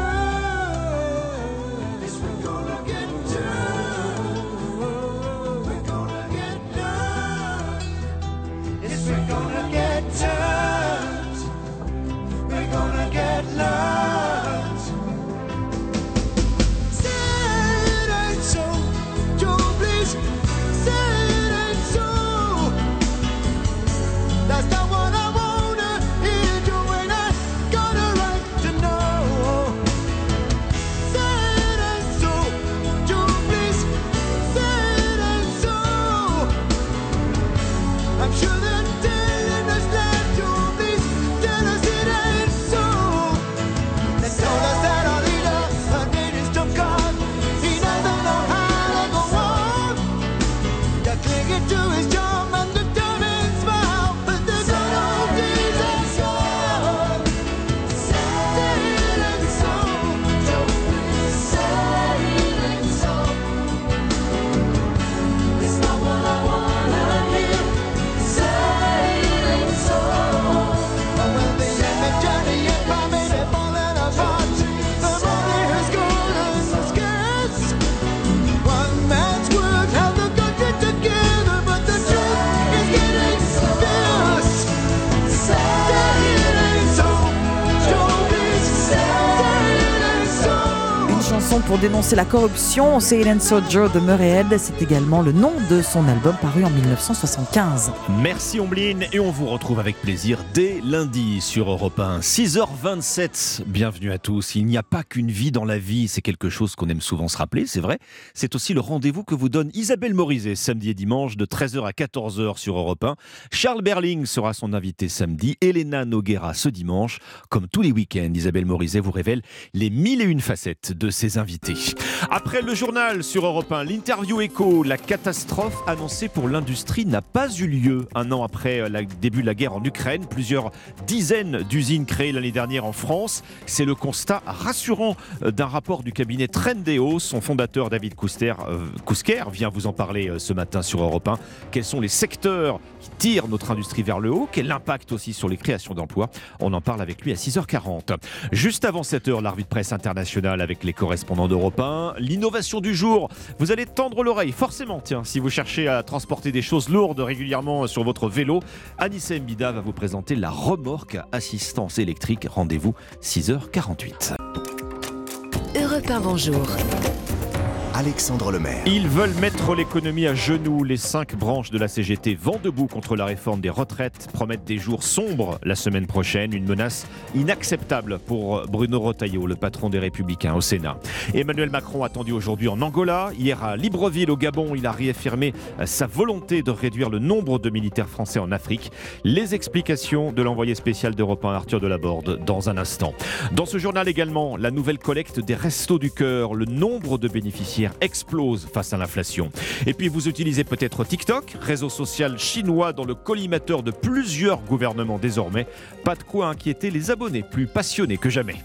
Dénoncer la corruption, Say It Ain't So Joe de Murray c'est également le nom de son album paru en 1975. Merci Ombline et on vous retrouve avec plaisir dès lundi sur Europe 1. 6h27, bienvenue à tous. Il n'y a pas qu'une vie dans la vie, c'est quelque chose qu'on aime souvent se rappeler, c'est vrai. C'est aussi le rendez-vous que vous donne Isabelle Morizet samedi et dimanche de 13h à 14h sur Europe 1. Charles Berling sera son invité samedi, Elena Noguera ce dimanche. Comme tous les week-ends, Isabelle Morizet vous révèle les mille et une facettes de ses invités. Après le journal sur Europe 1, l'interview écho, la catastrophe annoncée pour l'industrie n'a pas eu lieu un an après le début de la guerre en Ukraine. Plusieurs dizaines d'usines créées l'année dernière en France. C'est le constat rassurant euh, d'un rapport du cabinet Trendéo. Son fondateur David Kouster, euh, Kousker vient vous en parler euh, ce matin sur Europe 1. Quels sont les secteurs qui tirent notre industrie vers le haut Quel impact aussi sur les créations d'emplois On en parle avec lui à 6h40. Juste avant 7h, la de presse internationale avec les correspondants d'Europe 1. L'innovation du jour, vous allez tendre l'oreille, forcément, tiens, si vous cherchez à transporter des choses lourdes régulièrement sur votre vélo. Anissa Mbida va vous présenter la remorque assistance électrique. Rendez-vous 6h48. Europe 1, bonjour. Alexandre Lemaire. Ils veulent mettre l'économie à genoux. Les cinq branches de la CGT vent debout contre la réforme des retraites, promettent des jours sombres la semaine prochaine. Une menace inacceptable pour Bruno Retailleau, le patron des Républicains au Sénat. Emmanuel Macron attendu aujourd'hui en Angola. Hier à Libreville, au Gabon, il a réaffirmé sa volonté de réduire le nombre de militaires français en Afrique. Les explications de l'envoyé spécial d'Europe 1, Arthur Delaborde, dans un instant. Dans ce journal également, la nouvelle collecte des Restos du Cœur. Le nombre de bénéficiaires explose face à l'inflation. Et puis vous utilisez peut-être TikTok, réseau social chinois dans le collimateur de plusieurs gouvernements désormais. Pas de quoi inquiéter les abonnés, plus passionnés que jamais.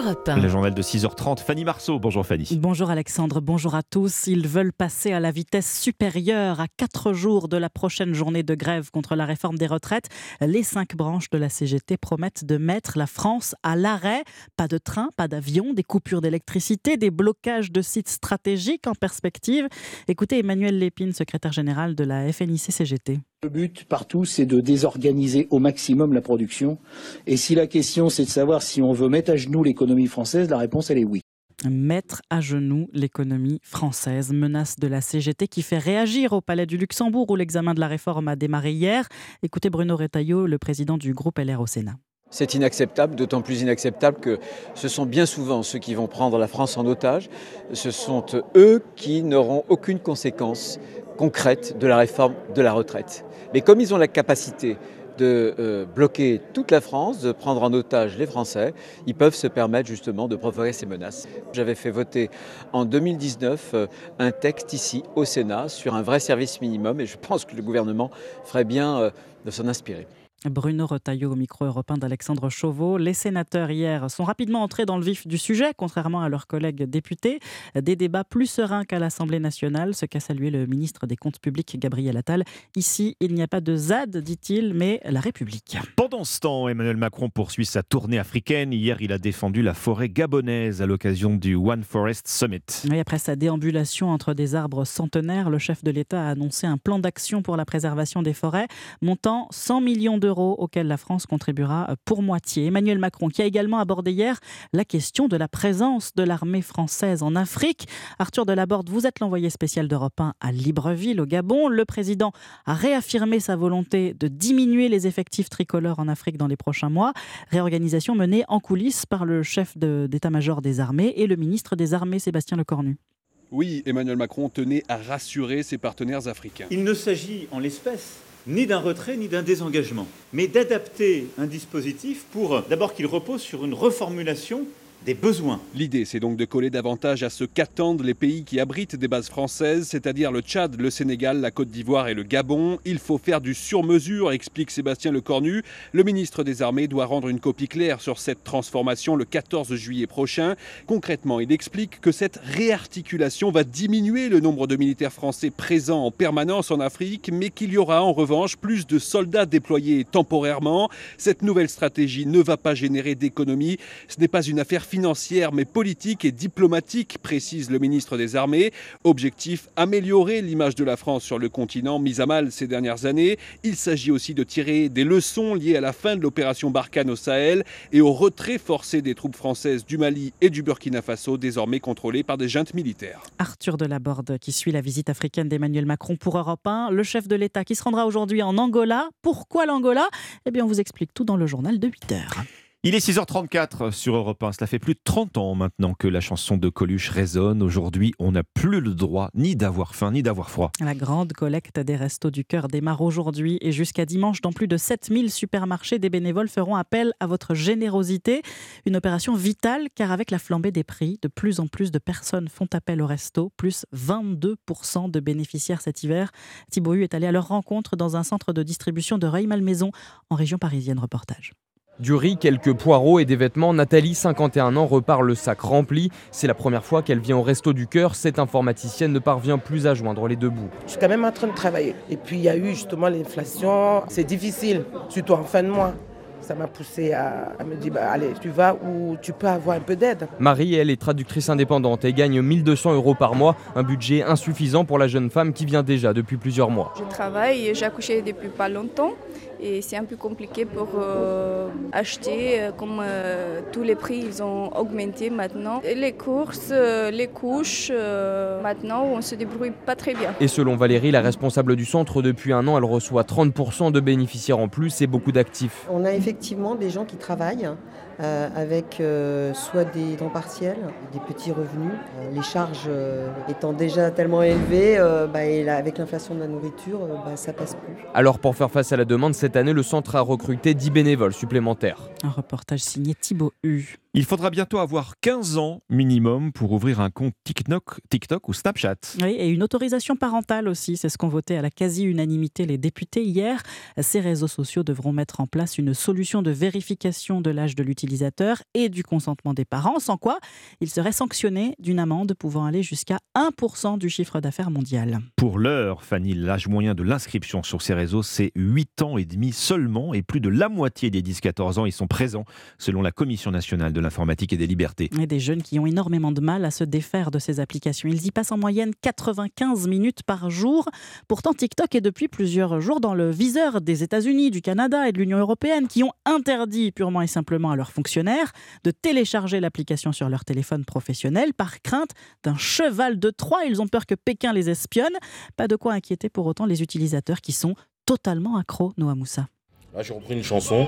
Europe 1. Le journal de 6h30, Fanny Marceau. Bonjour Fanny. Bonjour Alexandre, bonjour à tous. Ils veulent passer à la vitesse supérieure à quatre jours de la prochaine journée de grève contre la réforme des retraites. Les cinq branches de la CGT promettent de mettre la France à l'arrêt. Pas de train, pas d'avion, des coupures d'électricité, des blocages de sites stratégiques en perspective. Écoutez Emmanuel Lépine, secrétaire général de la FNIC-CGT. Le but partout, c'est de désorganiser au maximum la production. Et si la question, c'est de savoir si on veut mettre à genoux l'économie française, la réponse, elle est oui. Mettre à genoux l'économie française. Menace de la CGT qui fait réagir au Palais du Luxembourg où l'examen de la réforme a démarré hier. Écoutez Bruno Retailleau, le président du groupe LR au Sénat. C'est inacceptable, d'autant plus inacceptable que ce sont bien souvent ceux qui vont prendre la France en otage, ce sont eux qui n'auront aucune conséquence concrète de la réforme de la retraite. Mais comme ils ont la capacité de euh, bloquer toute la France, de prendre en otage les Français, ils peuvent se permettre justement de provoquer ces menaces. J'avais fait voter en 2019 euh, un texte ici au Sénat sur un vrai service minimum et je pense que le gouvernement ferait bien euh, de s'en inspirer. Bruno Retailleau au micro européen d'Alexandre Chauveau. Les sénateurs hier sont rapidement entrés dans le vif du sujet, contrairement à leurs collègues députés. Des débats plus sereins qu'à l'Assemblée nationale, ce qu'a salué le ministre des Comptes publics Gabriel Attal. Ici, il n'y a pas de ZAD, dit-il, mais la République. Pendant ce temps, Emmanuel Macron poursuit sa tournée africaine. Hier, il a défendu la forêt gabonaise à l'occasion du One Forest Summit. Après sa déambulation entre des arbres centenaires, le chef de l'État a annoncé un plan d'action pour la préservation des forêts, montant 100 millions d'euros auquel la France contribuera pour moitié. Emmanuel Macron qui a également abordé hier la question de la présence de l'armée française en Afrique. Arthur Delaborde, vous êtes l'envoyé spécial d'Europe 1 à Libreville, au Gabon. Le président a réaffirmé sa volonté de diminuer les effectifs tricolores en Afrique dans les prochains mois. Réorganisation menée en coulisses par le chef d'état-major des armées et le ministre des Armées, Sébastien Lecornu. Oui, Emmanuel Macron tenait à rassurer ses partenaires africains. Il ne s'agit en l'espèce ni d'un retrait ni d'un désengagement, mais d'adapter un dispositif pour d'abord qu'il repose sur une reformulation des besoins. L'idée, c'est donc de coller davantage à ce qu'attendent les pays qui abritent des bases françaises, c'est-à-dire le Tchad, le Sénégal, la Côte d'Ivoire et le Gabon. Il faut faire du sur-mesure, explique Sébastien Lecornu. Le ministre des Armées doit rendre une copie claire sur cette transformation le 14 juillet prochain. Concrètement, il explique que cette réarticulation va diminuer le nombre de militaires français présents en permanence en Afrique, mais qu'il y aura en revanche plus de soldats déployés temporairement. Cette nouvelle stratégie ne va pas générer d'économies. Ce n'est pas une affaire financière mais politique et diplomatique, précise le ministre des Armées. Objectif, améliorer l'image de la France sur le continent mise à mal ces dernières années. Il s'agit aussi de tirer des leçons liées à la fin de l'opération Barkhane au Sahel et au retrait forcé des troupes françaises du Mali et du Burkina Faso, désormais contrôlées par des juntes militaires. Arthur Delaborde qui suit la visite africaine d'Emmanuel Macron pour Europe 1, le chef de l'État qui se rendra aujourd'hui en Angola. Pourquoi l'Angola? Eh bien, on vous explique tout dans le journal de 8 heures. Il est 6h34 sur Europe 1. Cela fait plus de 30 ans maintenant que la chanson de Coluche résonne. Aujourd'hui, on n'a plus le droit ni d'avoir faim ni d'avoir froid. La grande collecte des Restos du Cœur démarre aujourd'hui et jusqu'à dimanche, dans plus de 7000 supermarchés, des bénévoles feront appel à votre générosité. Une opération vitale car avec la flambée des prix, de plus en plus de personnes font appel au resto, plus 22% de bénéficiaires cet hiver. Thibaut est allé à leur rencontre dans un centre de distribution de Rueil-Malmaison en région parisienne. Reportage. Du riz, quelques poireaux et des vêtements, Nathalie, 51 ans, repart le sac rempli. C'est la première fois qu'elle vient au resto du cœur. Cette informaticienne ne parvient plus à joindre les deux bouts. Je suis quand même en train de travailler. Et puis il y a eu justement l'inflation. C'est difficile, surtout en fin de mois ça m'a poussé à, me dire bah, allez, tu vas où tu peux avoir un peu d'aide. Marie, elle est traductrice indépendante et gagne 1200 euros par mois, un budget insuffisant pour la jeune femme qui vient déjà depuis plusieurs mois. Je travaille et j'ai accouché depuis pas longtemps et c'est un peu compliqué pour euh, acheter euh, comme euh, tous les prix ils ont augmenté maintenant. Et les courses, les couches, maintenant on se débrouille pas très bien. Et selon Valérie, la responsable du centre, depuis un an, elle reçoit 30% de bénéficiaires en plus et beaucoup d'actifs. On a effectivement des gens qui travaillent euh, avec euh, soit des temps partiels, des petits revenus. Euh, les charges étant déjà tellement élevées, bah, et avec l'inflation de la nourriture, bah, ça passe plus. Alors pour faire face à la demande, cette année, le centre a recruté 10 bénévoles supplémentaires. Un reportage signé Thibaut Hu. Il faudra bientôt avoir 15 ans minimum pour ouvrir un compte TikTok, TikTok ou Snapchat. Oui, et une autorisation parentale aussi, c'est ce qu'ont voté à la quasi-unanimité les députés hier. Ces réseaux sociaux devront mettre en place une solution de vérification de l'âge de l'utilisateur et du consentement des parents, sans quoi ils seraient sanctionnés d'une amende pouvant aller jusqu'à 1% du chiffre d'affaires mondial. Pour l'heure, Fanny, l'âge moyen de l'inscription sur ces réseaux, c'est 8 ans et demi seulement, et plus de la moitié des 10-14 ans y sont présents, selon la Commission nationale de l'informatique et des libertés. Et des jeunes qui ont énormément de mal à se défaire de ces applications. Ils y passent en moyenne 95 minutes par jour. Pourtant, TikTok est depuis plusieurs jours dans le viseur des États-Unis, du Canada et de l'Union européenne qui ont interdit purement et simplement à leurs fonctionnaires de télécharger l'application sur leur téléphone professionnel par crainte d'un cheval de Troie. Ils ont peur que Pékin les espionne. Pas de quoi inquiéter pour autant les utilisateurs qui sont totalement accros, Noah. Là, j'ai repris une chanson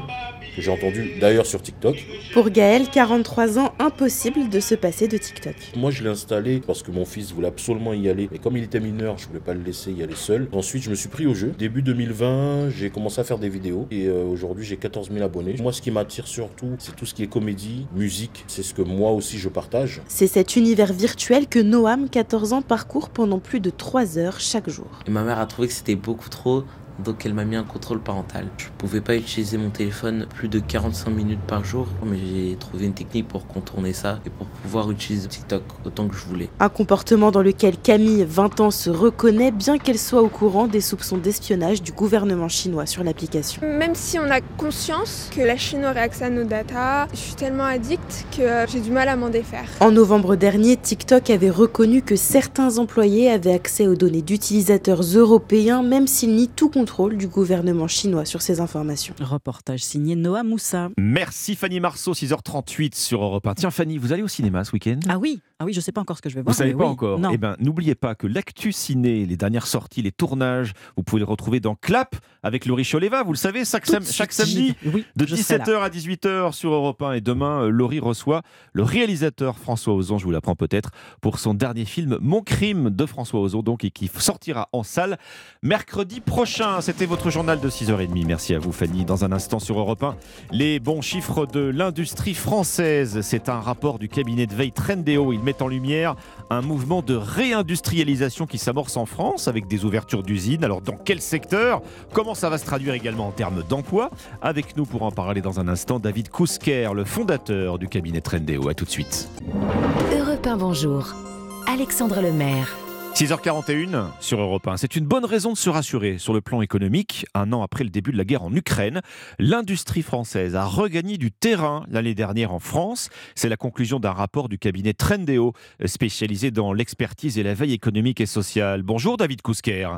que j'ai entendue d'ailleurs sur TikTok. Pour Gaël, 43 ans, impossible de se passer de TikTok. Moi, je l'ai installé parce que mon fils voulait absolument y aller. Et comme il était mineur, je voulais pas le laisser y aller seul. Ensuite, je me suis pris au jeu. Début 2020, j'ai commencé à faire des vidéos. Et euh, aujourd'hui, j'ai 14 000 abonnés. Moi, ce qui m'attire surtout, c'est tout ce qui est comédie, musique. C'est ce que moi aussi je partage. C'est cet univers virtuel que Noam, 14 ans, parcourt pendant plus de 3 heures chaque jour. Et ma mère a trouvé que c'était beaucoup trop donc elle m'a mis un contrôle parental. Je pouvais pas utiliser mon téléphone plus de 45 minutes par jour, mais j'ai trouvé une technique pour contourner ça et pour pouvoir utiliser TikTok autant que je voulais. Un comportement dans lequel Camille, 20 ans, se reconnaît bien qu'elle soit au courant des soupçons d'espionnage du gouvernement chinois sur l'application. Même si on a conscience que la Chine aurait accès à nos datas, je suis tellement addict que j'ai du mal à m'en défaire. En novembre dernier, TikTok avait reconnu que certains employés avaient accès aux données d'utilisateurs européens, même s'ils nient tout contrôle du gouvernement chinois sur ces informations. Reportage signé Noah Moussa. Merci Fanny Marceau, 6h38 sur Europe 1. Tiens Fanny, vous allez au cinéma ce week-end? Ah oui, ah oui, je sais pas encore ce que je vais voir. Vous savez mais pas oui. encore Non. Eh ben, n'oubliez pas que l'actu ciné, les dernières sorties, les tournages, vous pouvez les retrouver dans Clap avec Laurie Choleva. Vous le savez, chaque, sam- chaque samedi oui, de je serai 17h à 18h sur Europe 1. Et demain, euh, Laurie reçoit le réalisateur François Ozon, je vous l'apprends peut-être, pour son dernier film Mon crime de François Ozon, donc, et qui sortira en salle mercredi prochain. C'était votre journal de 6h30. Merci à vous, Fanny. Dans un instant sur Europe 1, les bons chiffres de l'industrie française. C'est un rapport du cabinet de veille Trendéo. Il met en lumière un mouvement de réindustrialisation qui s'amorce en France avec des ouvertures d'usines. Alors, dans quel secteur? Comment ça va se traduire également en termes d'emploi? Avec nous pour en parler dans un instant, David Kousker, le fondateur du cabinet Trendéo. A tout de suite. Europe 1, bonjour. Alexandre Lemaire. 6h41 sur Europe 1. C'est une bonne raison de se rassurer sur le plan économique. Un an après le début de la guerre en Ukraine, l'industrie française a regagné du terrain l'année dernière en France. C'est la conclusion d'un rapport du cabinet Trendéo, spécialisé dans l'expertise et la veille économique et sociale. Bonjour David Kousker.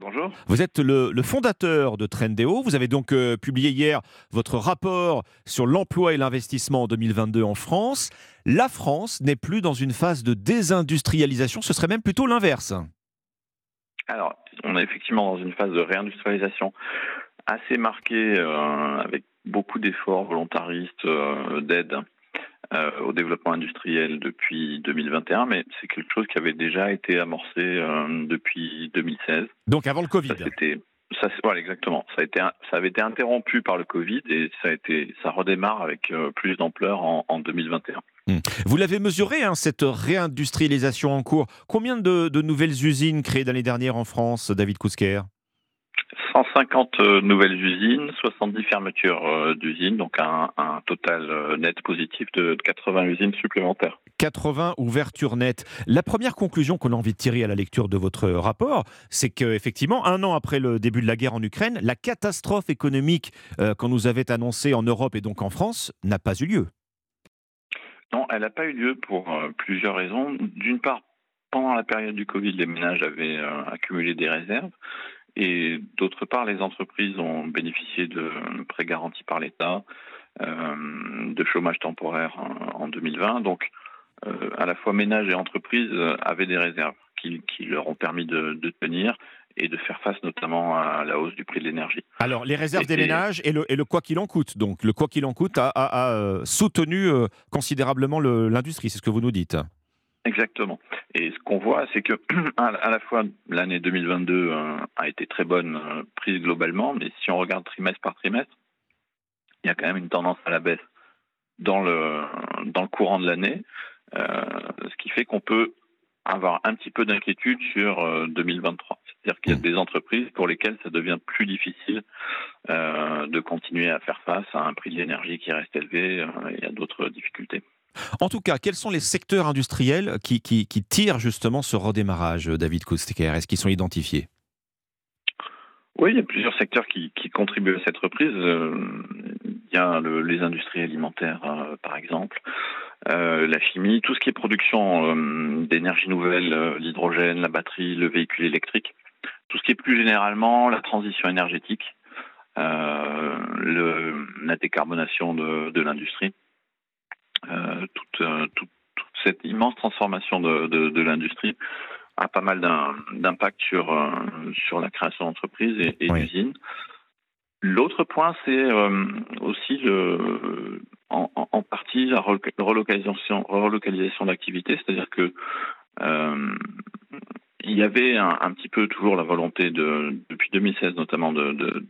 Bonjour. Vous êtes le, le fondateur de Trendéo. Vous avez donc euh, publié hier votre rapport sur l'emploi et l'investissement en 2022 en France. La France n'est plus dans une phase de désindustrialisation, ce serait même plutôt l'inverse. Alors, on est effectivement dans une phase de réindustrialisation assez marquée, euh, avec beaucoup d'efforts volontaristes euh, d'aide euh, au développement industriel depuis 2021, mais c'est quelque chose qui avait déjà été amorcé depuis 2016. Donc avant le Covid. Ça, ça, voilà, exactement. Ça, avait été interrompu par le Covid et ça, a été, redémarre avec euh, plus d'ampleur en, en 2021. Hmm. Vous l'avez mesuré, hein, cette réindustrialisation en cours. Combien de, de nouvelles usines créées l'année dernière en France, David Kousker 150 euh, nouvelles usines, 70 fermetures euh, d'usines, donc un, un total euh, net positif de 80 usines supplémentaires. 80 ouvertures nettes. La première conclusion qu'on a envie de tirer à la lecture de votre rapport, c'est qu'effectivement, un an après le début de la guerre en Ukraine, la catastrophe économique euh, qu'on nous avait annoncée en Europe et donc en France n'a pas eu lieu. Non, elle n'a pas eu lieu pour euh, plusieurs raisons. D'une part, pendant la période du Covid, les ménages avaient euh, accumulé des réserves. Et d'autre part, les entreprises ont bénéficié de prêts garantis par l'État, euh, de chômage temporaire en, en 2020. Donc, euh, à la fois ménages et entreprises avaient des réserves qui, qui leur ont permis de, de tenir et de faire face notamment à la hausse du prix de l'énergie. Alors, les réserves des ménages et le, et le quoi qu'il en coûte. Donc, le quoi qu'il en coûte a, a- a, euh, soutenu euh, considérablement le- l'industrie, c'est ce que vous nous dites. Exactement. Et ce qu'on voit, c'est que à la fois l'année 2022 euh, a été très bonne euh, prise globalement, mais si on regarde trimestre par trimestre, il y a quand même une tendance à la baisse dans le dans le courant de l'année, euh, ce qui fait qu'on peut avoir un petit peu d'inquiétude sur euh, 2023. C'est-à-dire qu'il y a des entreprises pour lesquelles ça devient plus difficile euh, de continuer à faire face à un prix de l'énergie qui reste élevé euh, et à d'autres difficultés. En tout cas, quels sont les secteurs industriels qui, tirent justement ce redémarrage, David Kouster Est-ce qu'ils sont identifiés? Oui, il y a plusieurs secteurs qui, contribuent à cette reprise. Euh, il y a le- les industries alimentaires, euh, par exemple, euh, la chimie, tout ce qui est production d'énergie nouvelle, l'hydrogène, la batterie, le véhicule électrique, tout ce qui est plus généralement la transition énergétique, la décarbonation de, l'industrie, toute, euh, toute- toute cette immense transformation de, de- de l'industrie a pas mal d'impact sur, euh, sur la création d'entreprises et, et d'usines. L'autre point, c'est euh, aussi le, en, partie la reloca- relocalisation, relocalisation d'activité, c'est-à-dire que euh, il y avait un, un petit peu toujours la volonté de, depuis 2016 notamment, de, de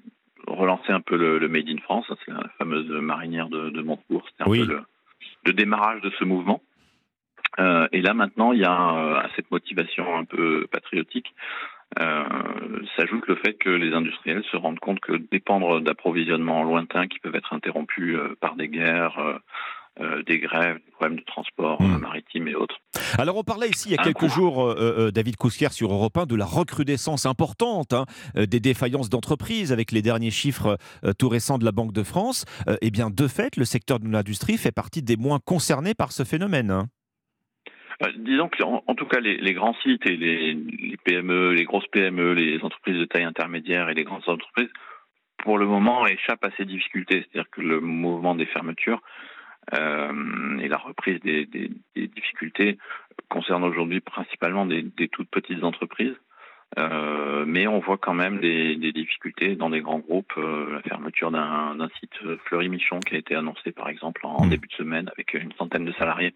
relancer un peu le, le Made in France. C'est la fameuse marinière de, de Montebourg. C'était un Oui. peu le, le démarrage de ce mouvement. Euh, et là maintenant, il y a euh, à cette motivation un peu patriotique euh, s'ajoute le fait que les industriels se rendent compte que dépendre d'approvisionnements lointains qui peuvent être interrompus euh, par des guerres, euh, des grèves, des problèmes de transport euh, maritime et autres. Alors on parlait ici il y a quelques jours, euh, euh, David Cousquier sur Europe 1, de la recrudescence importante hein, des défaillances d'entreprises avec les derniers chiffres tout récents de la Banque de France. Eh bien, de fait, le secteur de l'industrie fait partie des moins concernés par ce phénomène. hein. Disons que, en, en tout cas, les, les grands sites et les, les PME, les grosses PME, les entreprises de taille intermédiaire et les grandes entreprises, pour le moment, échappent à ces difficultés. C'est-à-dire que le mouvement des fermetures et la reprise des, des- des difficultés concernent aujourd'hui principalement des, des toutes petites entreprises. Euh, mais on voit quand même des, des difficultés dans des grands groupes. Euh, la fermeture d'un site euh, Fleury-Michon qui a été annoncé par exemple en début de semaine avec une centaine de salariés.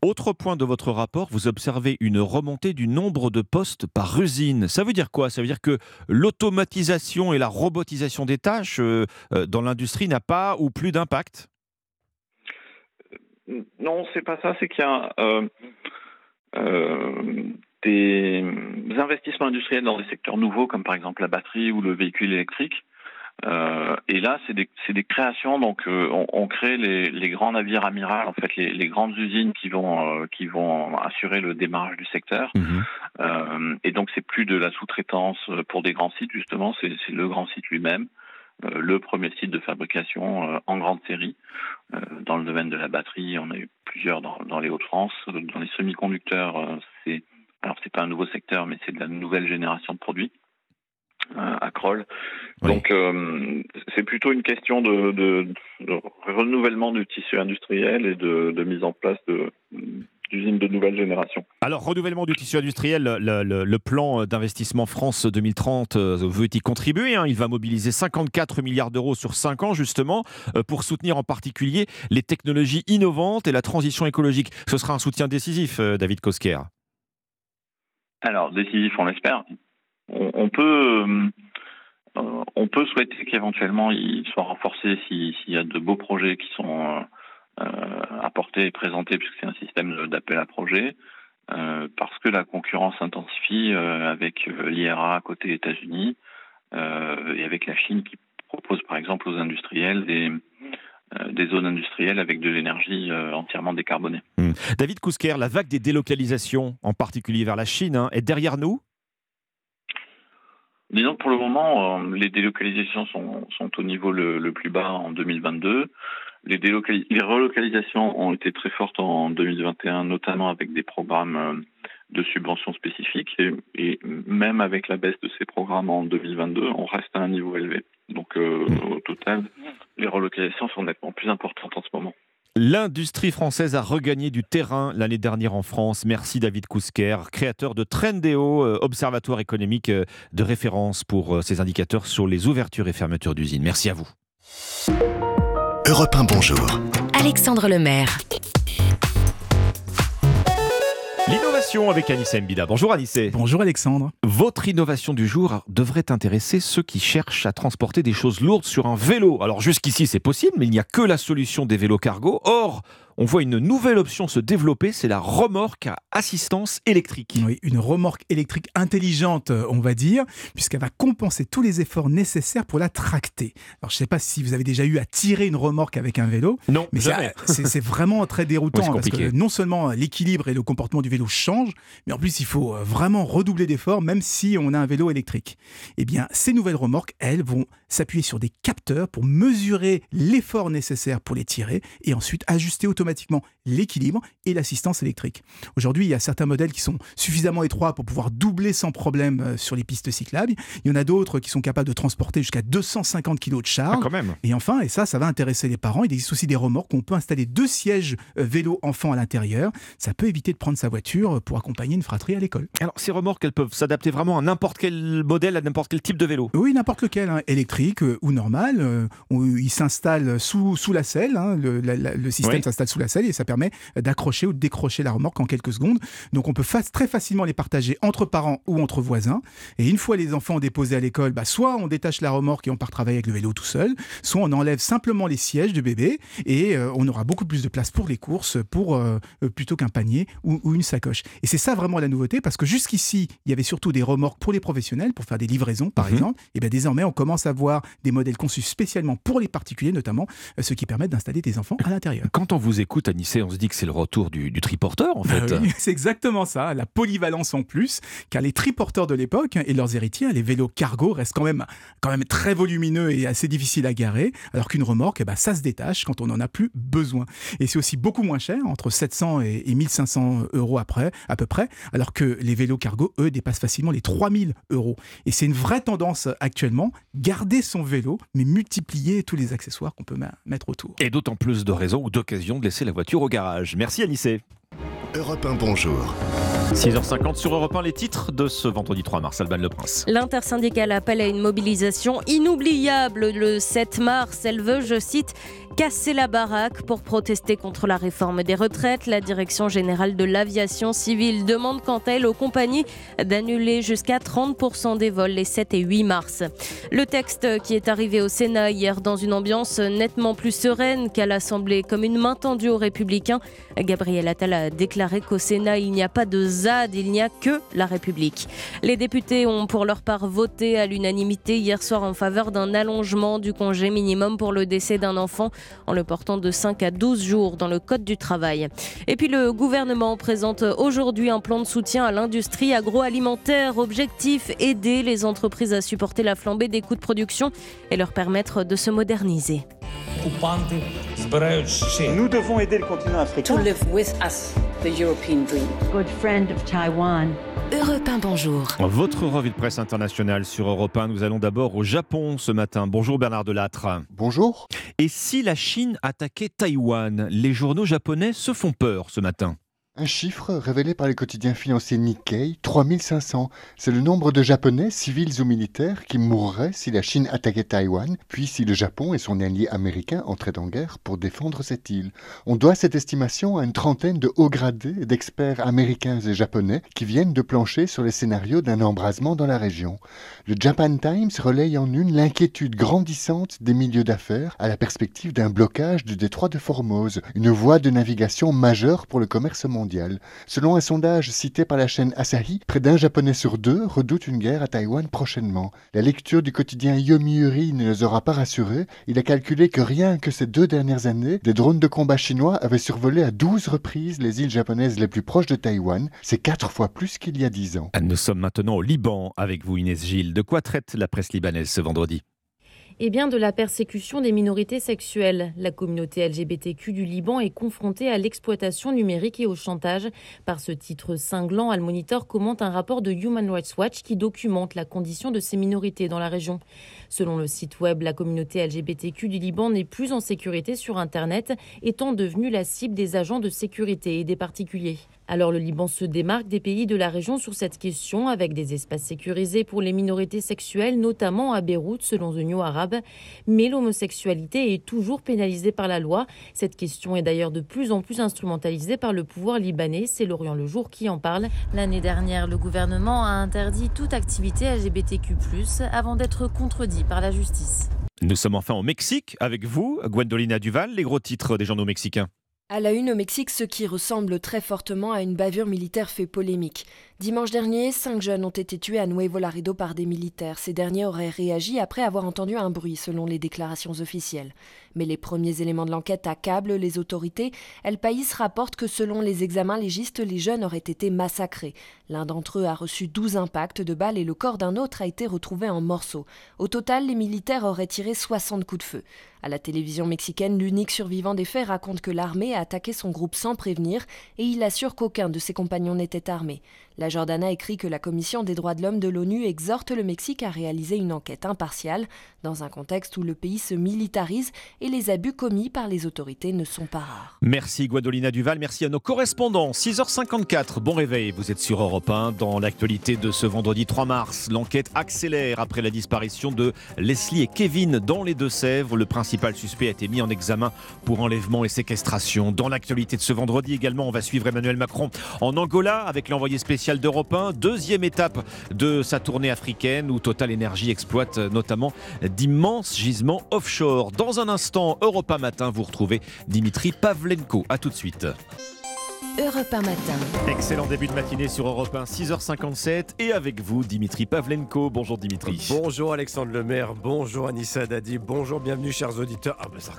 Autre point de votre rapport, vous observez une remontée du nombre de postes par usine. Ça veut dire quoi? Ça veut dire que l'automatisation et la robotisation des tâches euh, euh, dans l'industrie n'a pas ou plus d'impact? Non, c'est pas ça. C'est qu'il y a euh, euh, des investissements industriels dans des secteurs nouveaux, comme par exemple la batterie ou le véhicule électrique. Euh, et là, c'est des, c'est des créations. Donc, on, on crée les, les grands navires amirals, en fait, les, les grandes usines qui vont qui vont assurer le démarrage du secteur. Euh, et donc, c'est plus de la sous-traitance pour des grands sites, justement. C'est le grand site lui-même, le premier site de fabrication euh, en grande série. Euh, dans le domaine de la batterie, on a eu plusieurs dans, dans les Hauts-de-France. Dans les semi-conducteurs, euh, c'est alors c'est pas un nouveau secteur, mais c'est de la nouvelle génération de produits euh, à Kroll. Donc euh, c'est plutôt une question de, de- de renouvellement du tissu industriel et de, de mise en place de d'usines de nouvelle génération. Alors, renouvellement du tissu industriel, le, le- le plan d'investissement France 2030 euh, veut y contribuer. hein. Il va mobiliser 54 milliards d'euros sur 5 ans, justement, euh, pour soutenir en particulier les technologies innovantes et la transition écologique. Ce sera un soutien décisif, euh, David Kosker. Alors, décisif, on l'espère. On, on peut, euh, on peut souhaiter qu'éventuellement il soit renforcé si- s'il y a de beaux projets qui sont euh, euh, apportés et présentés, puisque c'est un système d'appel à projet, euh, parce que la concurrence s'intensifie euh, avec l'IRA côté États-Unis et avec la Chine qui propose par exemple aux industriels des, des zones industrielles avec de l'énergie entièrement décarbonée. Hmm. David Kosker, la vague des délocalisations, en particulier vers la Chine, hein, est derrière nous? Disons que pour le moment, les délocalisations sont, sont au niveau le, le plus bas en 2022. Les, relocalisations ont été très fortes en 2021, notamment avec des programmes euh, de subventions spécifiques. Et, et même avec la baisse de ces programmes en 2022, on reste à un niveau élevé. Donc euh, au total, les relocalisations sont nettement plus importantes en ce moment. L'industrie française a regagné du terrain l'année dernière en France. Merci David Koussker, créateur de Trendéo, euh, observatoire économique de référence pour ses indicateurs sur les ouvertures et fermetures d'usines. Merci à vous. Europe 1, bonjour. Alexandre Lemaire. Avec Anissé Mbida. Bonjour Anissé. Bonjour Alexandre. Votre innovation du jour devrait intéresser ceux qui cherchent à transporter des choses lourdes sur un vélo. Alors jusqu'ici c'est possible, mais il n'y a que la solution des vélos cargo. Or, on voit une nouvelle option se développer, c'est la remorque à assistance électrique. Oui, une remorque électrique intelligente, euh, on va dire, puisqu'elle va compenser tous les efforts nécessaires pour la tracter. Alors, je ne sais pas si vous avez déjà eu à tirer une remorque avec un vélo. Non, mais jamais. c'est- vraiment très déroutant Oui, hein, parce que non seulement l'équilibre et le comportement du vélo changent, mais en plus il faut euh, vraiment redoubler d'efforts, même si on a un vélo électrique. Eh bien, ces nouvelles remorques, elles, vont s'appuyer sur des capteurs pour mesurer l'effort nécessaire pour les tirer et ensuite ajuster automatiquement l'équilibre et l'assistance électrique. Aujourd'hui, il y a certains modèles qui sont suffisamment étroits pour pouvoir doubler sans problème euh, sur les pistes cyclables. Il y en a d'autres qui sont capables de transporter jusqu'à 250 kg de charge. Ah, quand même. Et enfin, et ça, ça va intéresser les parents, il existe aussi des remorques où on peut installer deux sièges euh, vélo enfant à l'intérieur. Ça peut éviter de prendre sa voiture pour accompagner une fratrie à l'école. Alors, ces remorques, elles peuvent s'adapter vraiment à n'importe quel modèle, à n'importe quel type de vélo Oui, n'importe lequel, hein, électrique euh, ou normal. euh, il s'installe sous, sous la selle, hein, le, la- la- le système Oui. s'installe sous la selle et ça permet d'accrocher ou de décrocher la remorque en quelques secondes. Donc on peut fa- très facilement les partager entre parents ou entre voisins. Et une fois les enfants déposés à l'école, bah, soit on détache la remorque et on part travailler avec le vélo tout seul, soit on enlève simplement les sièges du bébé et euh, on aura beaucoup plus de place pour les courses pour, euh, plutôt qu'un panier ou, ou une sacoche. Et c'est ça vraiment la nouveauté parce que jusqu'ici, il y avait surtout des remorques pour les professionnels, pour faire des livraisons par Mhm. exemple. Et bien désormais, on commence à voir des modèles conçus spécialement pour les particuliers, notamment euh, ceux qui permettent d'installer des enfants à l'intérieur. Quand on vous écoute, Anissé, on se dit que c'est le retour du, du triporteur, en fait. Ah oui, c'est exactement ça, la polyvalence en plus, car les triporteurs de l'époque et leurs héritiers, les vélos cargo, restent quand même, quand même très volumineux et assez difficiles à garer, alors qu'une remorque, eh ben, ça se détache quand on n'en a plus besoin. Et c'est aussi beaucoup moins cher, entre 700 et, et 1500 euros après, à peu près, alors que les vélos cargo, eux, dépassent facilement les 3000 euros. Et c'est une vraie tendance actuellement, garder son vélo, mais multiplier tous les accessoires qu'on peut mettre autour. Et d'autant plus de raisons ou d'occasions de laisser la voiture au garage. Merci Anissé. Europe 1, bonjour. 6h50 sur Europe 1, les titres de ce vendredi 3 mars. Alban Le Prince. L'intersyndicale appelle à une mobilisation inoubliable le 7 mars. Elle veut, je cite, casser la baraque pour protester contre la réforme des retraites. La Direction générale de l'aviation civile demande quant à elle aux compagnies d'annuler jusqu'à 30% des vols les 7 et 8 mars. Le texte qui est arrivé au Sénat hier dans une ambiance nettement plus sereine qu'à l'Assemblée, comme une main tendue aux républicains, Gabriel Attal a déclaré qu'au Sénat, il n'y a pas de ZAD, il n'y a que la République. Les députés ont pour leur part voté à l'unanimité hier soir en faveur d'un allongement du congé minimum pour le décès d'un enfant en le portant de 5 à 12 jours dans le Code du travail. Et puis le gouvernement présente aujourd'hui un plan de soutien à l'industrie agroalimentaire. Objectif aider les entreprises à supporter la flambée des coûts de production et leur permettre de se moderniser. Nous devons aider le continent africain. to live with us the European dream. Good friend of Taiwan. Europe 1, bonjour. Votre revue de presse internationale sur Europe 1. Nous allons d'abord au Japon ce matin. Bonjour Bernard Delattre. Bonjour. Et si la Chine attaquait Taïwan Les journaux japonais se font peur ce matin. Un chiffre révélé par le quotidien financier Nikkei, 3500. C'est le nombre de Japonais, civils ou militaires, qui mourraient si la Chine attaquait Taïwan, puis si le Japon et son allié américain entraient en guerre pour défendre cette île. On doit cette estimation à une trentaine de hauts gradés d'experts américains et japonais qui viennent de plancher sur les scénarios d'un embrasement dans la région. Le Japan Times relaye en une l'inquiétude grandissante des milieux d'affaires à la perspective d'un blocage du détroit de Formose, une voie de navigation majeure pour le commerce mondial. Selon un sondage cité par la chaîne Asahi, près d'un Japonais sur deux redoute une guerre à Taïwan prochainement. La lecture du quotidien Yomiuri ne les aura pas rassurés. Il a calculé que rien que ces deux dernières années, des drones de combat chinois avaient survolé à 12 reprises les îles japonaises les plus proches de Taïwan. C'est quatre fois plus qu'il y a dix ans. Nous sommes maintenant au Liban avec vous Inès Gilles. De quoi traite la presse libanaise ce vendredi? Et bien de la persécution des minorités sexuelles. La communauté LGBTQ du Liban est confrontée à l'exploitation numérique et au chantage. Par ce titre cinglant, Al Monitor commente un rapport de Human Rights Watch qui documente la condition de ces minorités dans la région. Selon le site web, la communauté LGBTQ du Liban n'est plus en sécurité sur Internet, étant devenue la cible des agents de sécurité et des particuliers. Alors le Liban se démarque des pays de la région sur cette question avec des espaces sécurisés pour les minorités sexuelles, notamment à Beyrouth selon The New Arab. Mais l'homosexualité est toujours pénalisée par la loi. Cette question est d'ailleurs de plus en plus instrumentalisée par le pouvoir libanais. C'est Lorient Le Jour qui en parle. L'année dernière, le gouvernement a interdit toute activité LGBTQ+, avant d'être contredit par la justice. Nous sommes enfin au Mexique avec vous, Gwendolina Duval, les gros titres des journaux mexicains. À la une au Mexique, ce qui ressemble très fortement à une bavure militaire fait polémique. Dimanche dernier, cinq jeunes ont été tués à Nuevo Laredo par des militaires. Ces derniers auraient réagi après avoir entendu un bruit, selon les déclarations officielles. Mais les premiers éléments de l'enquête accablent les autorités. El País rapporte que selon les examens légistes, les jeunes auraient été massacrés. L'un d'entre eux a reçu 12 impacts de balles et le corps d'un autre a été retrouvé en morceaux. Au total, les militaires auraient tiré 60 coups de feu. À la télévision mexicaine, l'unique survivant des faits raconte que l'armée a attaqué son groupe sans prévenir et il assure qu'aucun de ses compagnons n'était armé. La Jordana écrit que la Commission des droits de l'homme de l'ONU exhorte le Mexique à réaliser une enquête impartiale dans un contexte où le pays se militarise et les abus commis par les autorités ne sont pas rares. Merci Guadolina Duval, merci à nos correspondants. 6h54, bon réveil, vous êtes sur Europe 1. Dans l'actualité de ce vendredi 3 mars, l'enquête accélère après la disparition de Leslie et Kevin dans les Deux-Sèvres. Le principal suspect a été mis en examen pour enlèvement et séquestration. Dans l'actualité de ce vendredi également, on va suivre Emmanuel Macron en Angola avec l'envoyé spécial d'Europe 1. Deuxième étape de sa tournée africaine où Total Energy exploite notamment d'immenses gisements offshore. Dans un instant, Europa Matin, vous retrouvez Dimitri Pavlenko. A tout de suite. Europe 1 matin. Excellent début de matinée sur Europe 1, 6h57. Et avec vous, Dimitri Pavlenko. Bonjour Dimitri. Bonjour Alexandre Lemaire, bonjour Anissa Dadi, bonjour, bienvenue chers auditeurs. Ah ben ça